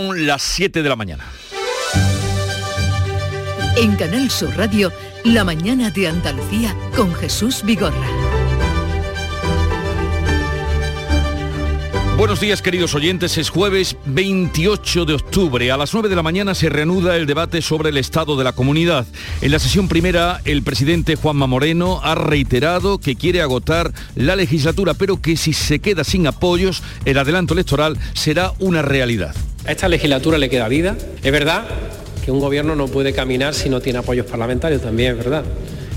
Las 7 de la mañana. En Canal Sur Radio, La mañana de Andalucía con Jesús Vigorra. Buenos días queridos oyentes, es jueves 28 de octubre. A las 9 de la mañana se reanuda el debate sobre el estado de la comunidad. En la sesión primera, el presidente Juanma Moreno ha reiterado que quiere agotar la legislatura, pero que si se queda sin apoyos, el adelanto electoral será una realidad. A esta legislatura le queda vida. Es verdad que un gobierno no puede caminar si no tiene apoyos parlamentarios, también es verdad.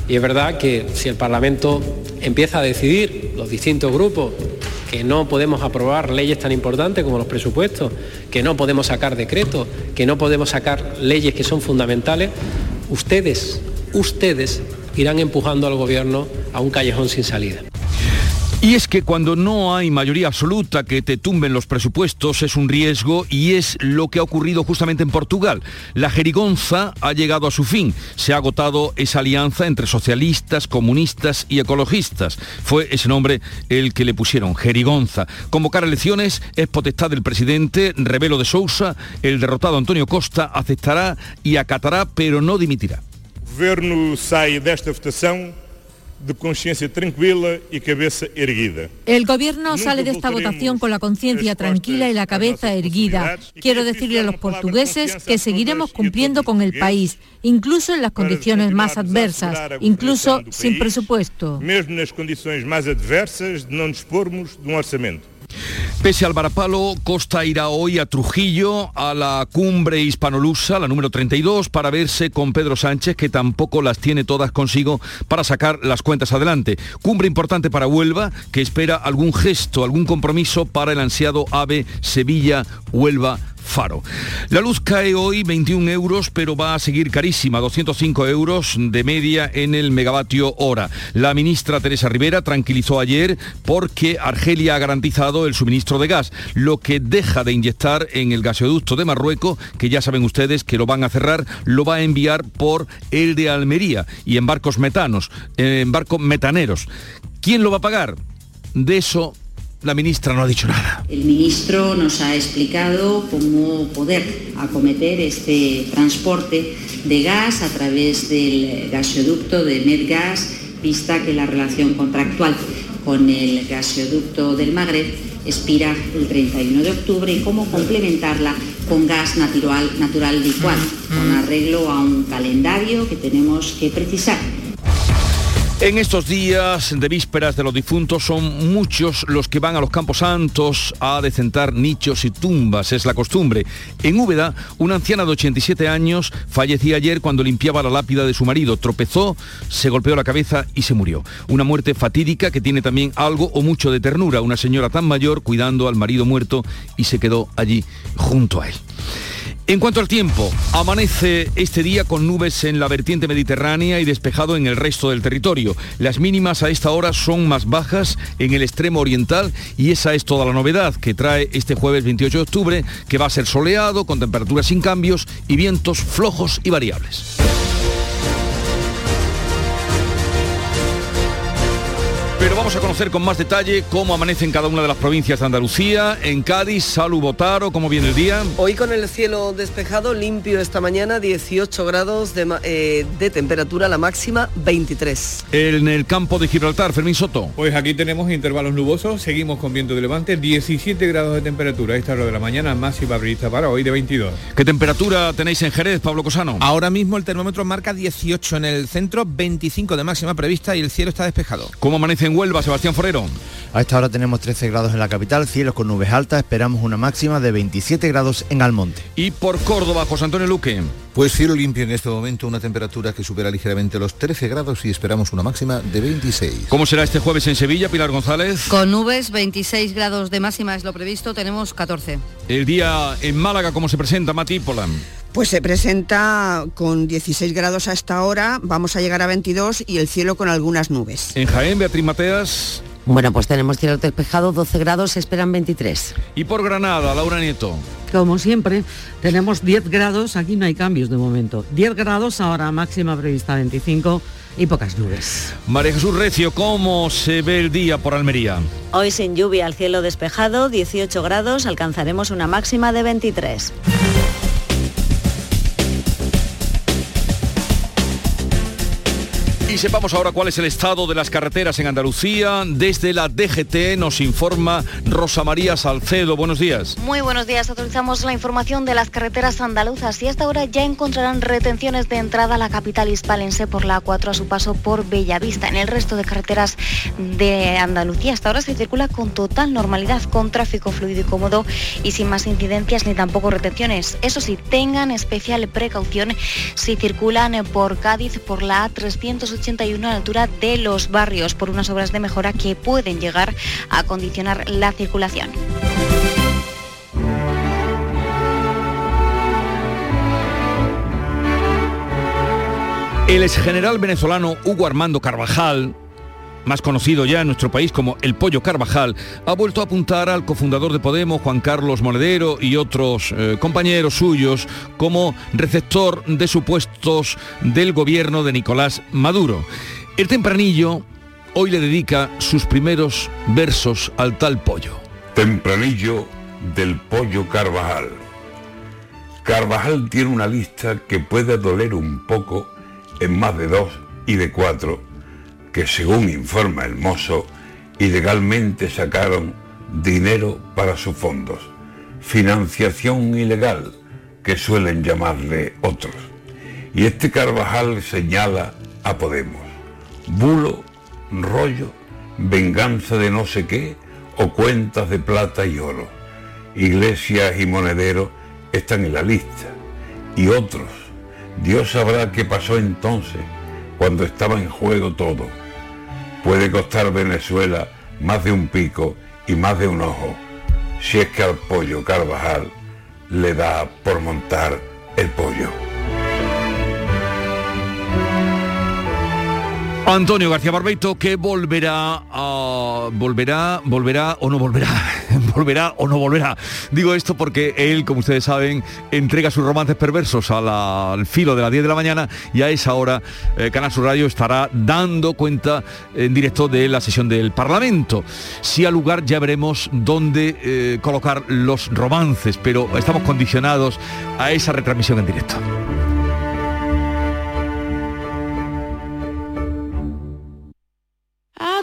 Y es verdad que si el Parlamento empieza a decidir, los distintos grupos, que no podemos aprobar leyes tan importantes como los presupuestos, que no podemos sacar decretos, que no podemos sacar leyes que son fundamentales, ustedes, ustedes irán empujando al gobierno a un callejón sin salida. Y es que cuando no hay mayoría absoluta que te tumben los presupuestos es un riesgo y es lo que ha ocurrido justamente en Portugal. La jerigonza ha llegado a su fin. Se ha agotado esa alianza entre socialistas, comunistas y ecologistas. Fue ese nombre el que le pusieron, jerigonza. Convocar elecciones es potestad del presidente Rebelo de Sousa. El derrotado Antonio Costa aceptará y acatará, pero no dimitirá. Gobierno sai desta votação de conciencia tranquila y cabeza erguida. El gobierno sale de esta votación con la conciencia tranquila y la cabeza erguida. Quiero decirle a los portugueses que seguiremos cumpliendo con el país, incluso en las condiciones más adversas, incluso sin presupuesto. Mesmo nas condições mais adversas de não dispormos de um orçamento. Pese al varapalo, Costa irá hoy a Trujillo, a la cumbre hispanolusa, la número 32, para verse con Pedro Sánchez, que tampoco las tiene todas consigo para sacar las cuentas adelante. Cumbre importante para Huelva, que espera algún gesto, algún compromiso para el ansiado AVE Sevilla-Huelva Faro. La luz cae hoy 21 euros, pero va a seguir carísima, 205 euros de media en el megavatio hora. La ministra Teresa Rivera tranquilizó ayer porque Argelia ha garantizado el suministro de gas, lo que deja de inyectar en el gasoducto de Marruecos, que ya saben ustedes que lo van a cerrar, lo va a enviar por el de Almería y en barcos metanos, en barcos metaneros. ¿Quién lo va a pagar? De eso la ministra no ha dicho nada. El ministro nos ha explicado cómo poder acometer este transporte de gas a través del gasoducto de Medgas, vista que la relación contractual con el gasoducto del Magreb expira el 31 de octubre y cómo complementarla con gas natural, natural licuado, con arreglo a un calendario que tenemos que precisar. En estos días de vísperas de los difuntos son muchos los que van a los campos santos a decentar nichos y tumbas, es la costumbre. En Úbeda, una anciana de 87 años fallecía ayer cuando limpiaba la lápida de su marido. Tropezó, se golpeó la cabeza y se murió. Una muerte fatídica que tiene también algo o mucho de ternura. Una señora tan mayor cuidando al marido muerto y se quedó allí junto a él. En cuanto al tiempo, amanece este día con nubes en la vertiente mediterránea y despejado en el resto del territorio. Las mínimas a esta hora son más bajas en el extremo oriental y esa es toda la novedad que trae este jueves 28 de octubre, que va a ser soleado, con temperaturas sin cambios y vientos flojos y variables. Vamos a conocer con más detalle cómo amanece en cada una de las provincias de Andalucía. En Cádiz, Salud Botaro, ¿cómo viene el día? Hoy con el cielo despejado, limpio esta mañana, 18 grados de, eh, de temperatura, la máxima 23. En el campo de Gibraltar, Fermín Soto. Pues aquí tenemos intervalos nubosos, seguimos con viento de levante, 17 grados de temperatura a esta hora de la mañana, máxima prevista para hoy de 22. ¿Qué temperatura tenéis en Jerez, Pablo Cosano? Ahora mismo el termómetro marca 18 en el centro, 25 de máxima prevista y el cielo está despejado. ¿Cómo amanece en Huelva, Sebastián Forero? A esta hora tenemos 13 grados en la capital, cielos con nubes altas, esperamos una máxima de 27 grados en Almonte. Y por Córdoba, José Antonio Luque. Pues cielo limpio en este momento, una temperatura que supera ligeramente los 13 grados y esperamos una máxima de 26. ¿Cómo será este jueves en Sevilla, Pilar González? Con nubes, 26 grados de máxima es lo previsto, tenemos 14. El día en Málaga, ¿cómo se presenta, Mati Polan? Pues se presenta con 16 grados a esta hora, vamos a llegar a 22 y el cielo con algunas nubes. En Jaén, Beatriz Mateas. Bueno, pues tenemos cielo despejado, 12 grados, se esperan 23. Y por Granada, Laura Nieto. Como siempre, tenemos 10 grados, aquí no hay cambios de momento. 10 grados, ahora máxima prevista 25 y pocas nubes. María Jesús Recio, ¿cómo se ve el día por Almería? Hoy sin lluvia, al cielo despejado, 18 grados, alcanzaremos una máxima de 23. Y sepamos ahora cuál es el estado de las carreteras en Andalucía. Desde la DGT nos informa Rosa María Salcedo. Buenos días. Muy buenos días. Actualizamos la información de las carreteras andaluzas y hasta ahora ya encontrarán retenciones de entrada a la capital hispalense por la A4 a su paso por Bellavista. En el resto de carreteras de Andalucía hasta ahora se circula con total normalidad, con tráfico fluido y cómodo y sin más incidencias ni tampoco retenciones. Eso sí, tengan especial precaución si circulan por Cádiz por la A380 81 a la altura de los barrios por unas obras de mejora que pueden llegar a condicionar la circulación. El exgeneral venezolano Hugo Armando Carvajal, más conocido ya en nuestro país como el Pollo Carvajal, ha vuelto a apuntar al cofundador de Podemos, Juan Carlos Monedero, y otros eh, compañeros suyos como receptor de supuestos del gobierno de Nicolás Maduro. El tempranillo hoy le dedica sus primeros versos al tal pollo. Tempranillo del Pollo Carvajal. Carvajal tiene una lista que puede doler un poco en más de dos y de cuatro que según informa el mozo, ilegalmente sacaron dinero para sus fondos, financiación ilegal, que suelen llamarle otros. Y este Carvajal señala a Podemos, bulo, rollo, venganza de no sé qué o cuentas de plata y oro. Iglesias y monederos están en la lista. Y otros, Dios sabrá qué pasó entonces, cuando estaba en juego todo puede costar Venezuela más de un pico y más de un ojo, si es que al pollo Carvajal le da por montar el pollo. Antonio García Barbeito que volverá volverá volverá o no volverá volverá o no volverá. Digo esto porque él como ustedes saben entrega sus romances perversos al filo de las 10 de la mañana y a esa hora eh, Canal Sur Radio estará dando cuenta en directo de la sesión del Parlamento. Si al lugar ya veremos dónde eh, colocar los romances pero estamos condicionados a esa retransmisión en directo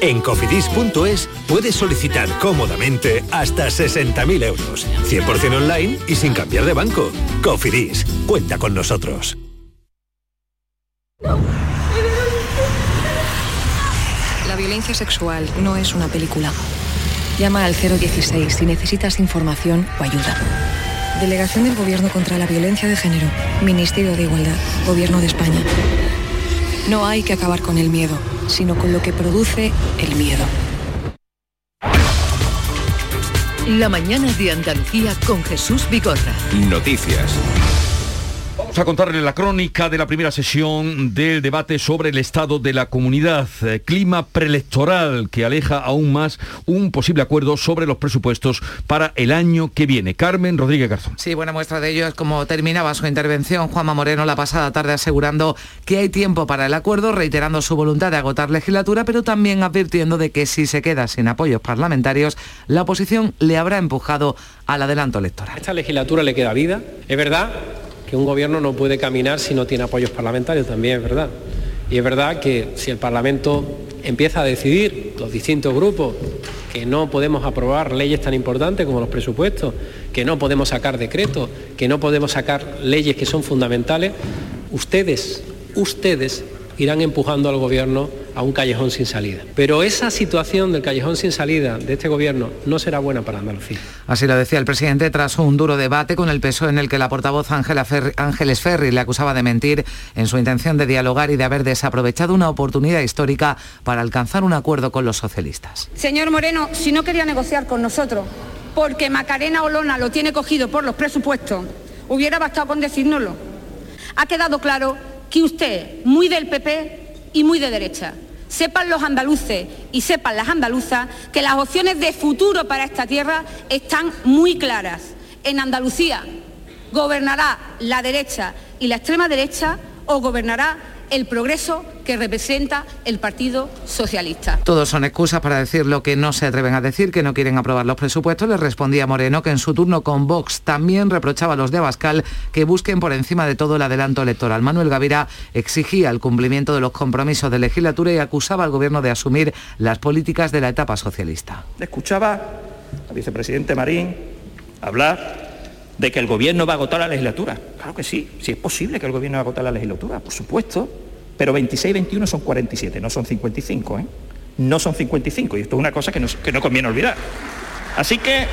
En cofidis.es puedes solicitar cómodamente hasta 60.000 euros, 100% online y sin cambiar de banco. Cofidis, cuenta con nosotros. La violencia sexual no es una película. Llama al 016 si necesitas información o ayuda. Delegación del Gobierno contra la Violencia de Género. Ministerio de Igualdad. Gobierno de España. No hay que acabar con el miedo, sino con lo que produce el miedo. La mañana de Andalucía con Jesús Vigorra. Noticias. Vamos a contarle la crónica de la primera sesión del debate sobre el estado de la comunidad, eh, clima preelectoral que aleja aún más un posible acuerdo sobre los presupuestos para el año que viene. Carmen Rodríguez Garzón. Sí, buena muestra de ello es como terminaba su intervención Juanma Moreno la pasada tarde asegurando que hay tiempo para el acuerdo, reiterando su voluntad de agotar legislatura, pero también advirtiendo de que si se queda sin apoyos parlamentarios, la oposición le habrá empujado al adelanto electoral. Esta legislatura le queda vida, es verdad que un gobierno no puede caminar si no tiene apoyos parlamentarios, también es verdad. Y es verdad que si el Parlamento empieza a decidir, los distintos grupos, que no podemos aprobar leyes tan importantes como los presupuestos, que no podemos sacar decretos, que no podemos sacar leyes que son fundamentales, ustedes, ustedes irán empujando al gobierno a un callejón sin salida. Pero esa situación del callejón sin salida de este gobierno no será buena para Andalucía. Así lo decía el presidente tras un duro debate con el PSOE en el que la portavoz Ángela Ángeles Ferri le acusaba de mentir en su intención de dialogar y de haber desaprovechado una oportunidad histórica para alcanzar un acuerdo con los socialistas. Señor Moreno, si no quería negociar con nosotros, porque Macarena Olona lo tiene cogido por los presupuestos, hubiera bastado con decírnoslo. Ha quedado claro que usted, muy del PP y muy de derecha, sepan los andaluces y sepan las andaluzas que las opciones de futuro para esta tierra están muy claras. En Andalucía gobernará la derecha y la extrema derecha o gobernará el progreso que representa el Partido Socialista. Todos son excusas para decir lo que no se atreven a decir, que no quieren aprobar los presupuestos. Le respondía Moreno que en su turno con Vox también reprochaba a los de Abascal que busquen por encima de todo el adelanto electoral. Manuel Gavira exigía el cumplimiento de los compromisos de legislatura y acusaba al gobierno de asumir las políticas de la etapa socialista. Escuchaba al vicepresidente Marín hablar de que el gobierno va a agotar la legislatura. Claro que sí, sí es posible que el gobierno va a agotar la legislatura, por supuesto, pero 26 21 son 47, no son 55, ¿eh? No son 55, y esto es una cosa que que no conviene olvidar. Así que,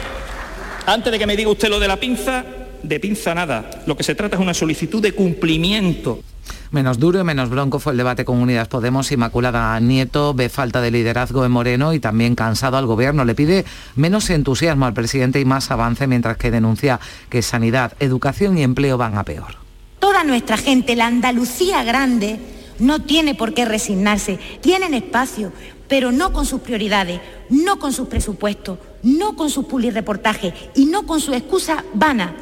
antes de que me diga usted lo de la pinza, de pinza nada. Lo que se trata es una solicitud de cumplimiento Menos duro y menos bronco fue el debate con Unidas Podemos. Inmaculada Nieto ve falta de liderazgo en Moreno y también cansado al gobierno. Le pide menos entusiasmo al presidente y más avance, mientras que denuncia que sanidad, educación y empleo van a peor. Toda nuestra gente, la Andalucía grande, no tiene por qué resignarse. Tienen espacio, pero no con sus prioridades, no con sus presupuestos, no con sus reportajes y no con su excusa vana.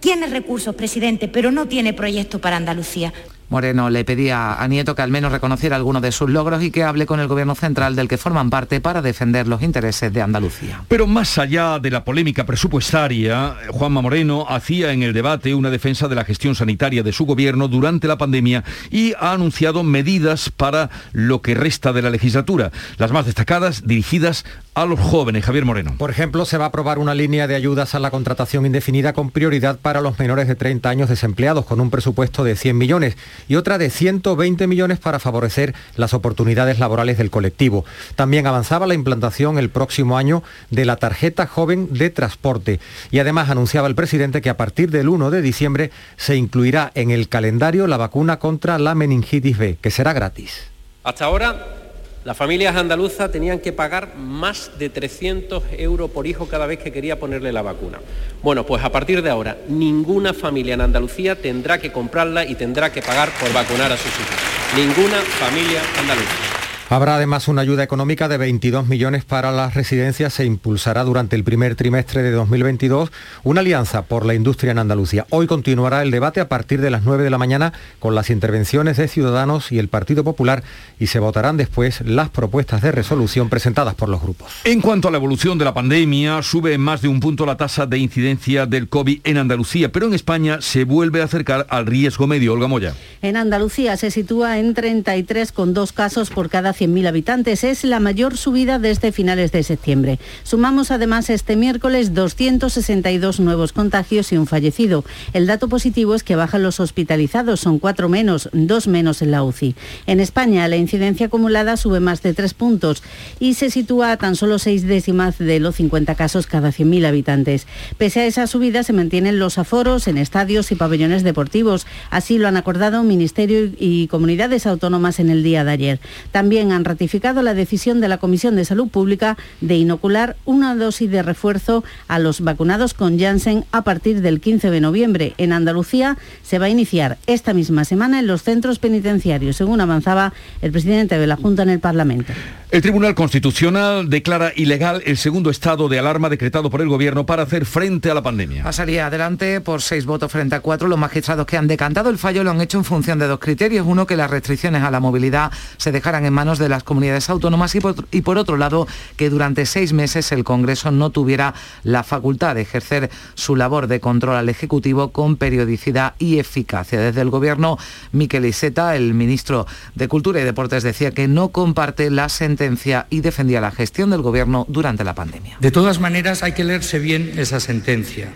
Tiene recursos, presidente, pero no tiene proyecto para Andalucía. Moreno le pedía a Nieto que al menos reconociera algunos de sus logros y que hable con el gobierno central del que forman parte para defender los intereses de Andalucía. Pero más allá de la polémica presupuestaria, Juanma Moreno hacía en el debate una defensa de la gestión sanitaria de su gobierno durante la pandemia y ha anunciado medidas para lo que resta de la legislatura, las más destacadas dirigidas a los jóvenes. Javier Moreno. Por ejemplo, se va a aprobar una línea de ayudas a la contratación indefinida con prioridad para los menores de 30 años desempleados con un presupuesto de 100 millones y otra de 120 millones para favorecer las oportunidades laborales del colectivo. También avanzaba la implantación el próximo año de la tarjeta joven de transporte y además anunciaba el presidente que a partir del 1 de diciembre se incluirá en el calendario la vacuna contra la meningitis B, que será gratis. Hasta ahora las familias andaluzas tenían que pagar más de 300 euros por hijo cada vez que quería ponerle la vacuna. Bueno, pues a partir de ahora, ninguna familia en Andalucía tendrá que comprarla y tendrá que pagar por vacunar a sus hijos. Ninguna familia andaluza. Habrá además una ayuda económica de 22 millones para las residencias. Se impulsará durante el primer trimestre de 2022 una alianza por la industria en Andalucía. Hoy continuará el debate a partir de las 9 de la mañana con las intervenciones de Ciudadanos y el Partido Popular y se votarán después las propuestas de resolución presentadas por los grupos. En cuanto a la evolución de la pandemia, sube en más de un punto la tasa de incidencia del COVID en Andalucía, pero en España se vuelve a acercar al riesgo medio. Olga Moya. En Andalucía se sitúa en 33 con dos casos por cada 100.000 habitantes. Es la mayor subida desde finales de septiembre. Sumamos además este miércoles 262 nuevos contagios y un fallecido. El dato positivo es que bajan los hospitalizados, son cuatro menos, dos menos en la UCI. En España la incidencia acumulada sube más de tres puntos y se sitúa a tan solo seis décimas de los 50 casos cada 100.000 habitantes. Pese a esa subida se mantienen los aforos en estadios y pabellones deportivos. Así lo han acordado Ministerio y comunidades autónomas en el día de ayer. También han ratificado la decisión de la Comisión de Salud Pública de inocular una dosis de refuerzo a los vacunados con Janssen a partir del 15 de noviembre. En Andalucía se va a iniciar esta misma semana en los centros penitenciarios, según avanzaba el presidente de la Junta en el Parlamento. El Tribunal Constitucional declara ilegal el segundo estado de alarma decretado por el Gobierno para hacer frente a la pandemia. Pasaría adelante por seis votos frente a cuatro. Los magistrados que han decantado el fallo lo han hecho en función de dos criterios. Uno, que las restricciones a la movilidad se dejaran en manos de las comunidades autónomas y por, otro lado, que durante seis meses el Congreso no tuviera la facultad de ejercer su labor de control al Ejecutivo con periodicidad y eficacia. Desde el Gobierno, Miquel Iseta, el ministro de Cultura y Deportes, decía que no comparte la sentencia y defendía la gestión del gobierno durante la pandemia. De todas maneras, hay que leerse bien esa sentencia,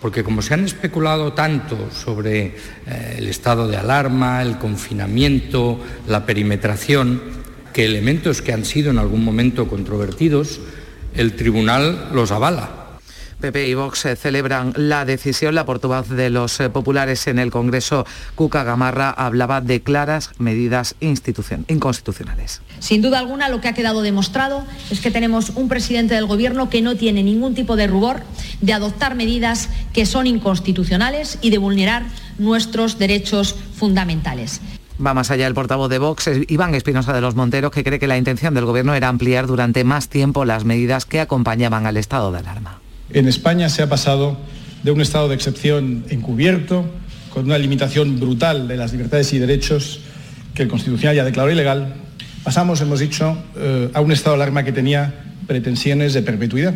porque como se han especulado tanto sobre eh, el estado de alarma, el confinamiento, la perimetración, que elementos que han sido en algún momento controvertidos, el tribunal los avala. PP y Vox eh, celebran la decisión. La portavoz de los eh, populares en el Congreso, Cuca Gamarra, hablaba de claras medidas inconstitucionales. Sin duda alguna, lo que ha quedado demostrado es que tenemos un presidente del Gobierno que no tiene ningún tipo de rubor de adoptar medidas que son inconstitucionales y de vulnerar nuestros derechos fundamentales. Va más allá el portavoz de Vox, Iván Espinosa de los Monteros, que cree que la intención del Gobierno era ampliar durante más tiempo las medidas que acompañaban al estado de alarma. En España se ha pasado de un estado de excepción encubierto, con una limitación brutal de las libertades y derechos que el Constitucional ya declaró ilegal, pasamos, hemos dicho, eh, a un estado de alarma que tenía pretensiones de perpetuidad.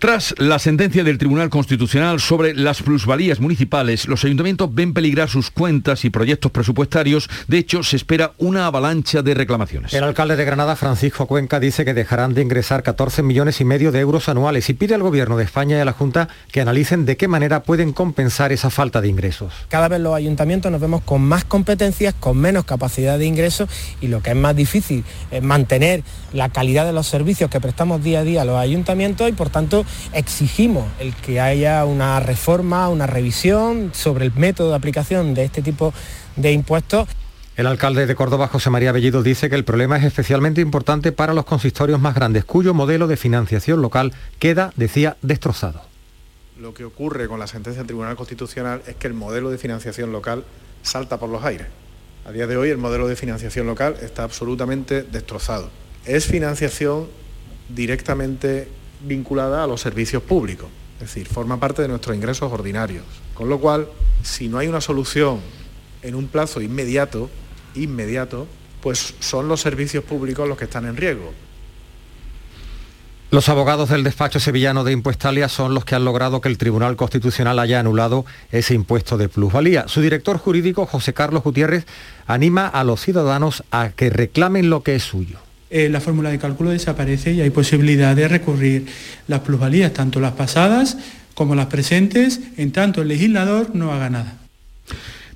Tras la sentencia del Tribunal Constitucional sobre las plusvalías municipales, los ayuntamientos ven peligrar sus cuentas y proyectos presupuestarios. De hecho, se espera una avalancha de reclamaciones. El alcalde de Granada, Francisco Cuenca, dice que dejarán de ingresar 14 millones y medio de euros anuales y pide al Gobierno de España y a la Junta que analicen de qué manera pueden compensar esa falta de ingresos. Cada vez los ayuntamientos nos vemos con más competencias, con menos capacidad de ingresos y lo que es más difícil es mantener la calidad de los servicios que prestamos día a día a los ayuntamientos y por tanto exigimos el que haya una reforma, una revisión sobre el método de aplicación de este tipo de impuestos. El alcalde de Córdoba, José María Bellido, dice que el problema es especialmente importante para los consistorios más grandes, cuyo modelo de financiación local queda, decía, destrozado. Lo que ocurre con la sentencia del Tribunal Constitucional es que el modelo de financiación local salta por los aires. A día de hoy el modelo de financiación local está absolutamente destrozado. Es financiación directamente vinculada a los servicios públicos, es decir, forma parte de nuestros ingresos ordinarios. Con lo cual, si no hay una solución en un plazo inmediato, inmediato, pues son los servicios públicos los que están en riesgo. Los abogados del despacho sevillano de Impuestalia son los que han logrado que el Tribunal Constitucional haya anulado ese impuesto de plusvalía. Su director jurídico, José Carlos Gutiérrez, anima a los ciudadanos a que reclamen lo que es suyo. Eh, la fórmula de cálculo desaparece y hay posibilidad de recurrir las plusvalías, tanto las pasadas como las presentes, en tanto el legislador no haga nada.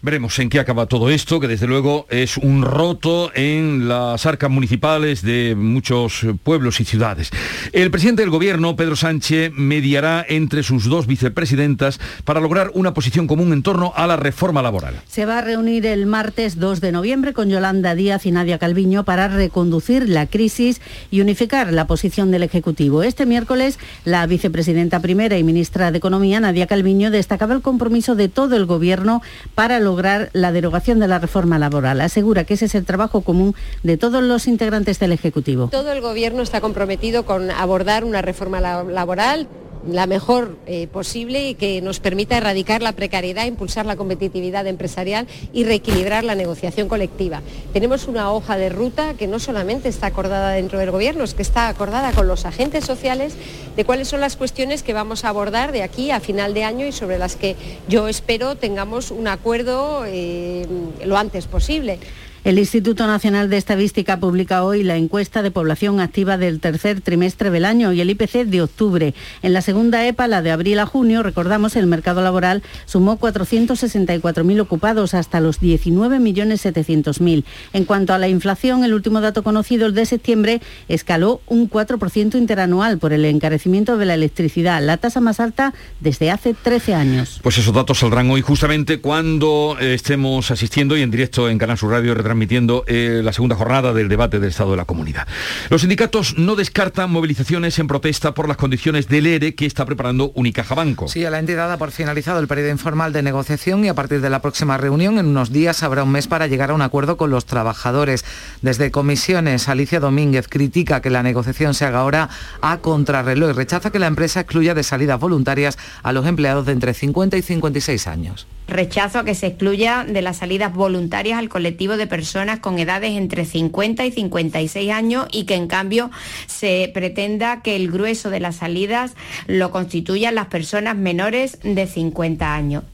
Veremos en qué acaba todo esto, que desde luego es un roto en las arcas municipales de muchos pueblos y ciudades. El presidente del gobierno, Pedro Sánchez, mediará entre sus dos vicepresidentas para lograr una posición común en torno a la reforma laboral. Se va a reunir el martes 2 de noviembre con Yolanda Díaz y Nadia Calviño para reconducir la crisis y unificar la posición del Ejecutivo. Este miércoles, la vicepresidenta primera y ministra de Economía, Nadia Calviño, destacaba el compromiso de todo el gobierno para lograr lograr la derogación de la reforma laboral. Asegura que ese es el trabajo común de todos los integrantes del Ejecutivo. Todo el Gobierno está comprometido con abordar una reforma laboral la mejor eh, posible y que nos permita erradicar la precariedad, impulsar la competitividad empresarial y reequilibrar la negociación colectiva. Tenemos una hoja de ruta que no solamente está acordada dentro del Gobierno, es que está acordada con los agentes sociales de cuáles son las cuestiones que vamos a abordar de aquí a final de año y sobre las que yo espero tengamos un acuerdo eh, lo antes posible. El Instituto Nacional de Estadística publica hoy la encuesta de población activa del tercer trimestre del año y el IPC de octubre. En la segunda EPA, la de abril a junio, recordamos, el mercado laboral sumó 464.000 ocupados hasta los 19.700.000. En cuanto a la inflación, el último dato conocido, el de septiembre, escaló un 4% interanual por el encarecimiento de la electricidad, la tasa más alta desde hace 13 años. Pues esos datos saldrán hoy justamente cuando estemos asistiendo y en directo en Canal Sur Radio transmitiendo eh, la segunda jornada del debate del Estado de la Comunidad. Los sindicatos no descartan movilizaciones en protesta por las condiciones del ERE que está preparando Unicaja Banco. Sí, a la entidad ha por finalizado el periodo informal de negociación y a partir de la próxima reunión, en unos días, habrá un mes para llegar a un acuerdo con los trabajadores. Desde comisiones, Alicia Domínguez critica que la negociación se haga ahora a contrarreloj y rechaza que la empresa excluya de salidas voluntarias a los empleados de entre 50 y 56 años. Rechazo a que se excluya de las salidas voluntarias al colectivo de personas con edades entre 50 y 56 años y que en cambio se pretenda que el grueso de las salidas lo constituyan las personas menores de 50 años.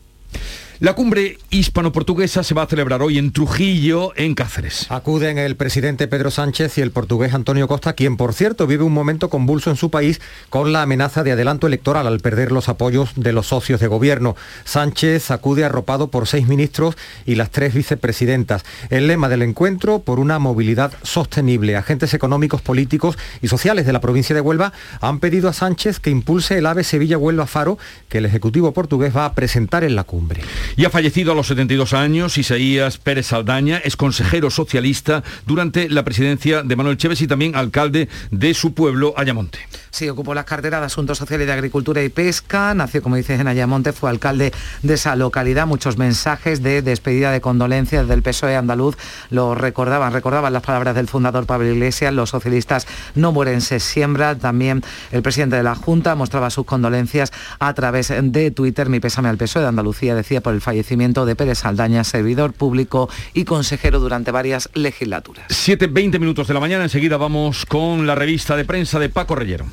La cumbre hispano-portuguesa se va a celebrar hoy en Trujillo, en Cáceres. Acuden el presidente Pedro Sánchez y el portugués Antonio Costa, quien por cierto vive un momento convulso en su país con la amenaza de adelanto electoral al perder los apoyos de los socios de gobierno. Sánchez acude arropado por seis ministros y las tres vicepresidentas. El lema del encuentro, por una movilidad sostenible. Agentes económicos, políticos y sociales de la provincia de Huelva han pedido a Sánchez que impulse el AVE Sevilla-Huelva Faro que el Ejecutivo portugués va a presentar en la cumbre. Y ha fallecido a los 72 años Isaías Pérez Saldaña, es consejero socialista durante la presidencia de Manuel Chévez y también alcalde de su pueblo, Ayamonte. Sí, ocupó las carteras de Asuntos Sociales de Agricultura y Pesca, nació, como dices, en Ayamonte, fue alcalde de esa localidad. Muchos mensajes de despedida de condolencias del PSOE andaluz lo recordaban, recordaban las palabras del fundador Pablo Iglesias, los socialistas no mueren, se siembra. También el presidente de la Junta mostraba sus condolencias a través de Twitter. Mi pésame al PSOE de Andalucía, decía por el fallecimiento de Pérez Saldaña, servidor público y consejero durante varias legislaturas. 7.20 minutos de la mañana, enseguida vamos con la revista de prensa de Paco Reyero.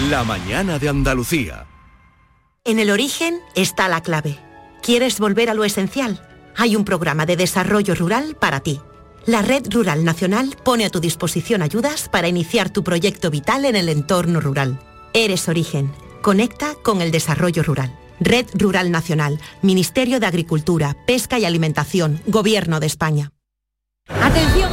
La mañana de Andalucía. En el origen está la clave. ¿Quieres volver a lo esencial? Hay un programa de desarrollo rural para ti. La Red Rural Nacional pone a tu disposición ayudas para iniciar tu proyecto vital en el entorno rural. Eres origen. Conecta con el desarrollo rural. Red Rural Nacional, Ministerio de Agricultura, Pesca y Alimentación, Gobierno de España. Atención,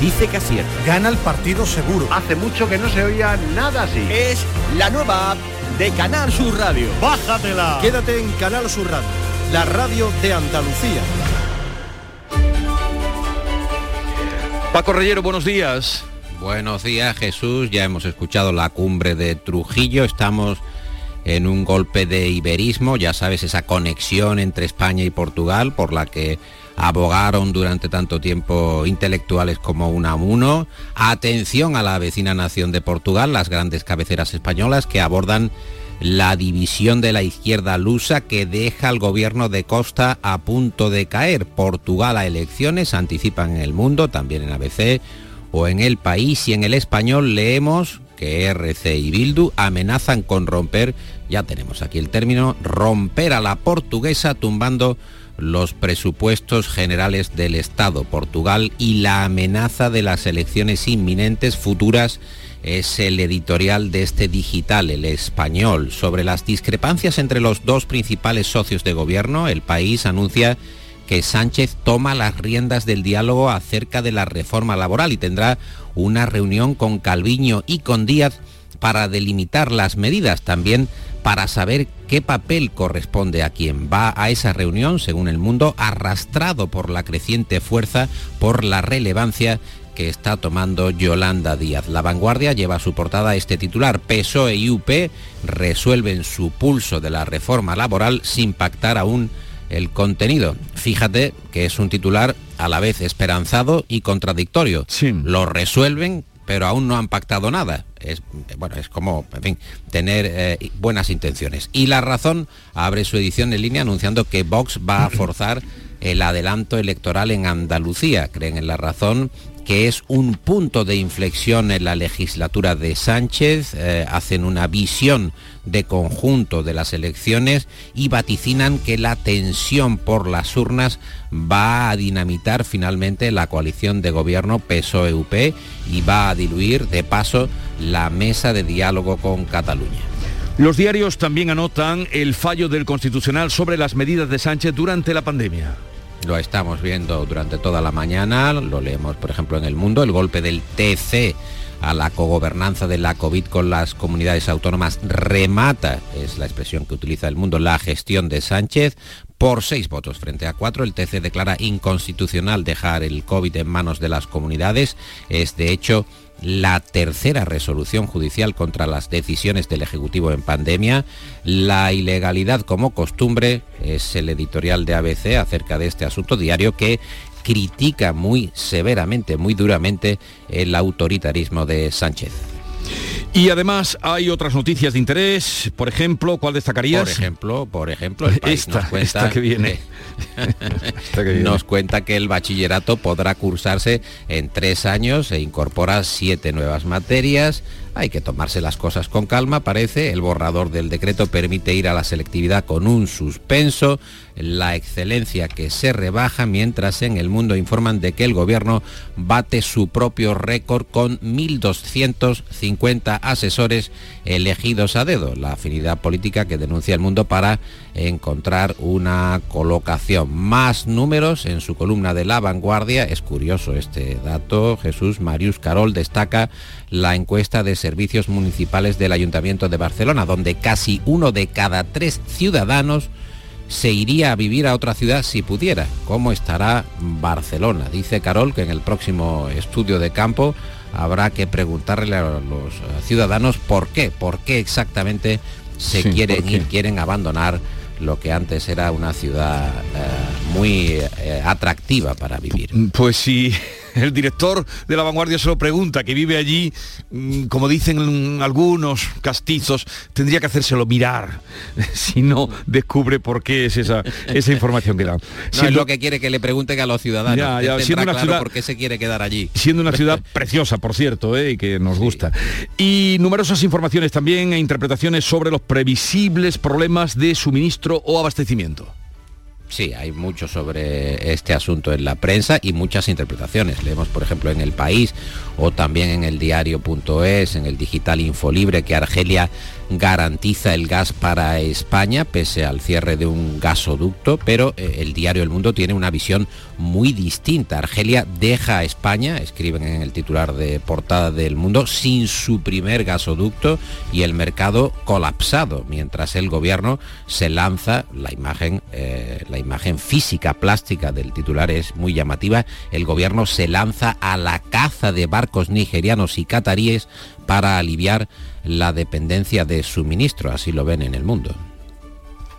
dice que acierta. Gana el partido seguro. Hace mucho que no se oía nada así. Es la nueva app de Canal Sur Radio. Bájatela. Quédate en Canal Sur Radio, la radio de Andalucía. Paco Reyero, buenos días. Buenos días, Jesús. Ya hemos escuchado la cumbre de Trujillo. Estamos en un golpe de iberismo, ya sabes, esa conexión entre España y Portugal por la que abogaron durante tanto tiempo intelectuales como Unamuno. Atención a la vecina nación de Portugal, las grandes cabeceras españolas que abordan la división de la izquierda lusa que deja al gobierno de Costa a punto de caer. Portugal a elecciones, anticipan en el mundo, también en ABC o en el país y en el español leemos que RC y Bildu amenazan con romper, ya tenemos aquí el término, romper a la portuguesa tumbando los presupuestos generales del Estado. Portugal y la amenaza de las elecciones inminentes futuras es el editorial de este digital, el español. Sobre las discrepancias entre los dos principales socios de gobierno, el país anuncia que Sánchez toma las riendas del diálogo acerca de la reforma laboral y tendrá una reunión con Calviño y con Díaz para delimitar las medidas, también para saber qué papel corresponde a quien va a esa reunión, según el mundo, arrastrado por la creciente fuerza, por la relevancia que está tomando Yolanda Díaz. La vanguardia lleva a su portada este titular. PSOE y UP resuelven su pulso de la reforma laboral sin pactar aún el contenido. Fíjate que es un titular a la vez esperanzado y contradictorio. Lo resuelven, pero aún no han pactado nada. Es, bueno, es como, tener eh, buenas intenciones. Y La Razón abre su edición en línea anunciando que Vox va a forzar el adelanto electoral en Andalucía. Creen en La Razón que es un punto de inflexión en la legislatura de Sánchez, eh, hacen una visión de conjunto de las elecciones y vaticinan que la tensión por las urnas va a dinamitar finalmente la coalición de gobierno PSOE-UP y va a diluir de paso la mesa de diálogo con Cataluña. Los diarios también anotan el fallo del Constitucional sobre las medidas de Sánchez durante la pandemia. Lo estamos viendo durante toda la mañana, lo leemos por ejemplo en El Mundo, el golpe del TC a la cogobernanza de la COVID con las comunidades autónomas remata, es la expresión que utiliza el mundo, la gestión de Sánchez. Por seis votos frente a cuatro, el TC declara inconstitucional dejar el COVID en manos de las comunidades. Es de hecho la tercera resolución judicial contra las decisiones del Ejecutivo en pandemia. La ilegalidad como costumbre es el editorial de ABC acerca de este asunto diario que critica muy severamente, muy duramente el autoritarismo de Sánchez. Y además hay otras noticias de interés, por ejemplo, ¿cuál destacarías? Por ejemplo, por ejemplo, el país esta, nos cuenta esta que viene. que viene. Nos cuenta que el bachillerato podrá cursarse en tres años e incorpora siete nuevas materias. Hay que tomarse las cosas con calma, parece. El borrador del decreto permite ir a la selectividad con un suspenso, la excelencia que se rebaja, mientras en el mundo informan de que el gobierno bate su propio récord con 1.250 asesores elegidos a dedo, la afinidad política que denuncia el mundo para encontrar una colocación. Más números en su columna de La Vanguardia. Es curioso este dato. Jesús Marius Carol destaca la encuesta de servicios municipales del Ayuntamiento de Barcelona, donde casi uno de cada tres ciudadanos se iría a vivir a otra ciudad si pudiera. ¿Cómo estará Barcelona? Dice Carol que en el próximo estudio de campo habrá que preguntarle a los ciudadanos por qué, por qué exactamente se Sí, quieren ir, quieren abandonar lo que antes era una ciudad eh, muy eh, atractiva para vivir. Pues si el director de La Vanguardia se lo pregunta, que vive allí, mm, como dicen algunos castizos, tendría que hacérselo mirar, si no descubre por qué es esa, esa información que da. No Siendo- es lo que quiere que le pregunten a los ciudadanos. Ya, ya, siendo una claro ciudad- por qué se quiere quedar allí. siendo una ciudad preciosa, por cierto, ¿eh? y que nos gusta. Y numerosas informaciones también e interpretaciones sobre los previsibles problemas de suministro o abastecimiento. Sí, hay mucho sobre este asunto en la prensa y muchas interpretaciones. Leemos, por ejemplo, en El País o también en el diario.es, en el digital Infolibre, que Argelia garantiza el gas para España pese al cierre de un gasoducto, pero eh, el diario El Mundo tiene una visión muy distinta. Argelia deja a España, escriben en el titular de portada del Mundo, sin su primer gasoducto y el mercado colapsado, mientras el gobierno se lanza, la imagen, eh, la imagen física, plástica del titular es muy llamativa, el gobierno se lanza a la caza de barcos nigerianos y cataríes para aliviar la dependencia de suministro, así lo ven en el mundo.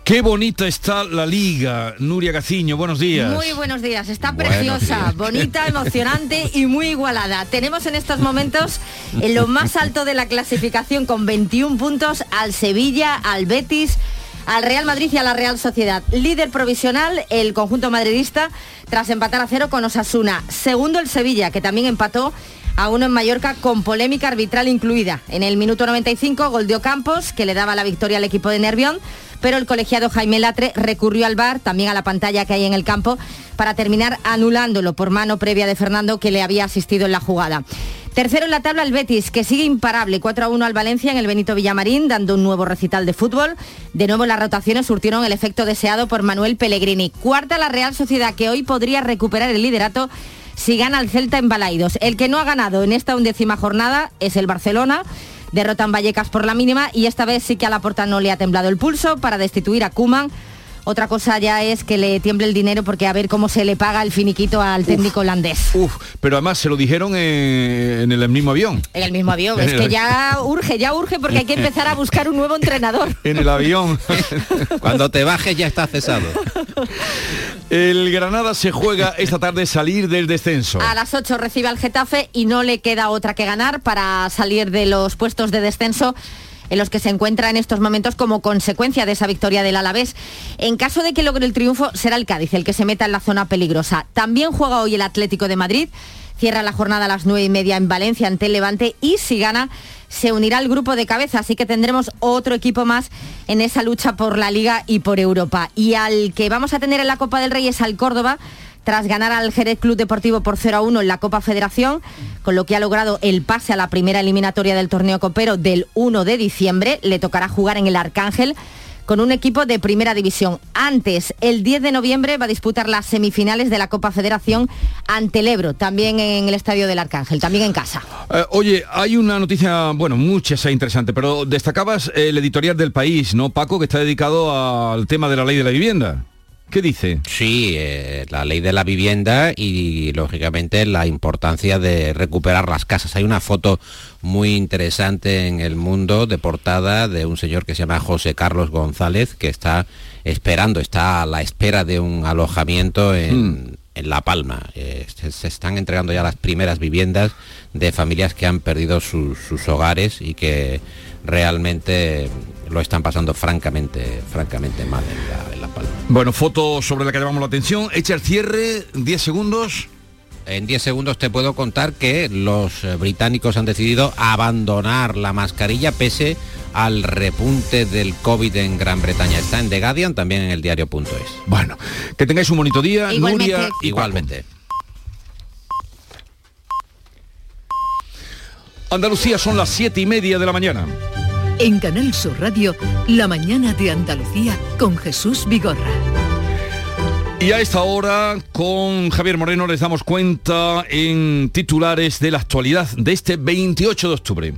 Qué bonita está la liga, Nuria Gaciño, buenos días. Muy buenos días, está Buenos preciosa, días. bonita, emocionante y muy igualada. Tenemos en estos momentos en lo más alto de la clasificación con 21 puntos al Sevilla, al Betis, al Real Madrid y a la Real Sociedad. Líder provisional el conjunto madridista tras empatar a cero con Osasuna. Segundo el Sevilla, que también empató a uno en Mallorca con polémica arbitral incluida. En el minuto 95 gol de Ocampos, que le daba la victoria al equipo de Nervión, pero el colegiado Jaime Latre recurrió al VAR, también a la pantalla que hay en el campo, para terminar anulándolo por mano previa de Fernando que le había asistido en la jugada. Tercero en la tabla el Betis, que sigue imparable, 4 a 1 al Valencia en el Benito Villamarín, dando un nuevo recital de fútbol. De nuevo las rotaciones surtieron el efecto deseado por Manuel Pellegrini. Cuarta la Real Sociedad, que hoy podría recuperar el liderato si gana el Celta en Balaidos. El que no ha ganado en esta undécima jornada es el Barcelona. Derrotan Vallecas por la mínima y esta vez sí que a la porta no le ha temblado el pulso para destituir a Kuman. Otra cosa ya es que le tiemble el dinero porque a ver cómo se le paga el finiquito al técnico holandés. Uf, pero además se lo dijeron en el mismo avión. En el mismo avión. En Es que ya urge, ya urge porque hay que empezar a buscar un nuevo entrenador. En el avión. Cuando te bajes ya está cesado. El Granada se juega esta tarde salir del descenso. A las 8 recibe al Getafe y no le queda otra que ganar para salir de los puestos de descenso en los que se encuentra en estos momentos como consecuencia de esa victoria del Alavés. En caso de que logre el triunfo, será el Cádiz el que se meta en la zona peligrosa. También juega hoy el Atlético de Madrid. Cierra la jornada a las nueve y media en Valencia ante el Levante y si gana se unirá al grupo de cabeza, así que tendremos otro equipo más en esa lucha por la Liga y por Europa. Y al que vamos a tener en la Copa del Rey es al Córdoba, tras ganar al Jerez Club Deportivo por 0 a 1 en la Copa Federación, con lo que ha logrado el pase a la primera eliminatoria del torneo copero del 1 de diciembre. Le tocará jugar en el Arcángel con un equipo de primera división. Antes, el 10 de noviembre, va a disputar las semifinales de la Copa Federación ante el Ebro, también en el Estadio del Arcángel, también en casa. Eh, oye, hay una noticia, bueno, muchas e interesante, pero destacabas el editorial del país, ¿no, Paco? Que está dedicado al tema de la ley de la vivienda. ¿Qué dice? Sí, eh, la ley de la vivienda y lógicamente la importancia de recuperar las casas. Hay una foto muy interesante en el mundo de portada de un señor que se llama José Carlos González que está esperando, está a la espera de un alojamiento en, en La Palma. Eh, se, están entregando ya las primeras viviendas de familias que han perdido sus, hogares y que realmente lo están pasando francamente, francamente mal en la, Palma. Bueno, foto sobre la que llamamos la atención. Echa el cierre, 10 segundos. En 10 segundos te puedo contar que los eh, británicos han decidido abandonar la mascarilla pese al repunte del COVID en Gran Bretaña. Está en The Guardian, también en el diario.es. Bueno, que tengáis un bonito día. Nuria, igualmente. Andalucía son las siete y media de la mañana. En Canal Sur Radio, La mañana de Andalucía con Jesús Vigorra. Y a esta hora, con Javier Moreno, les damos cuenta en titulares de la actualidad de este 28 de octubre.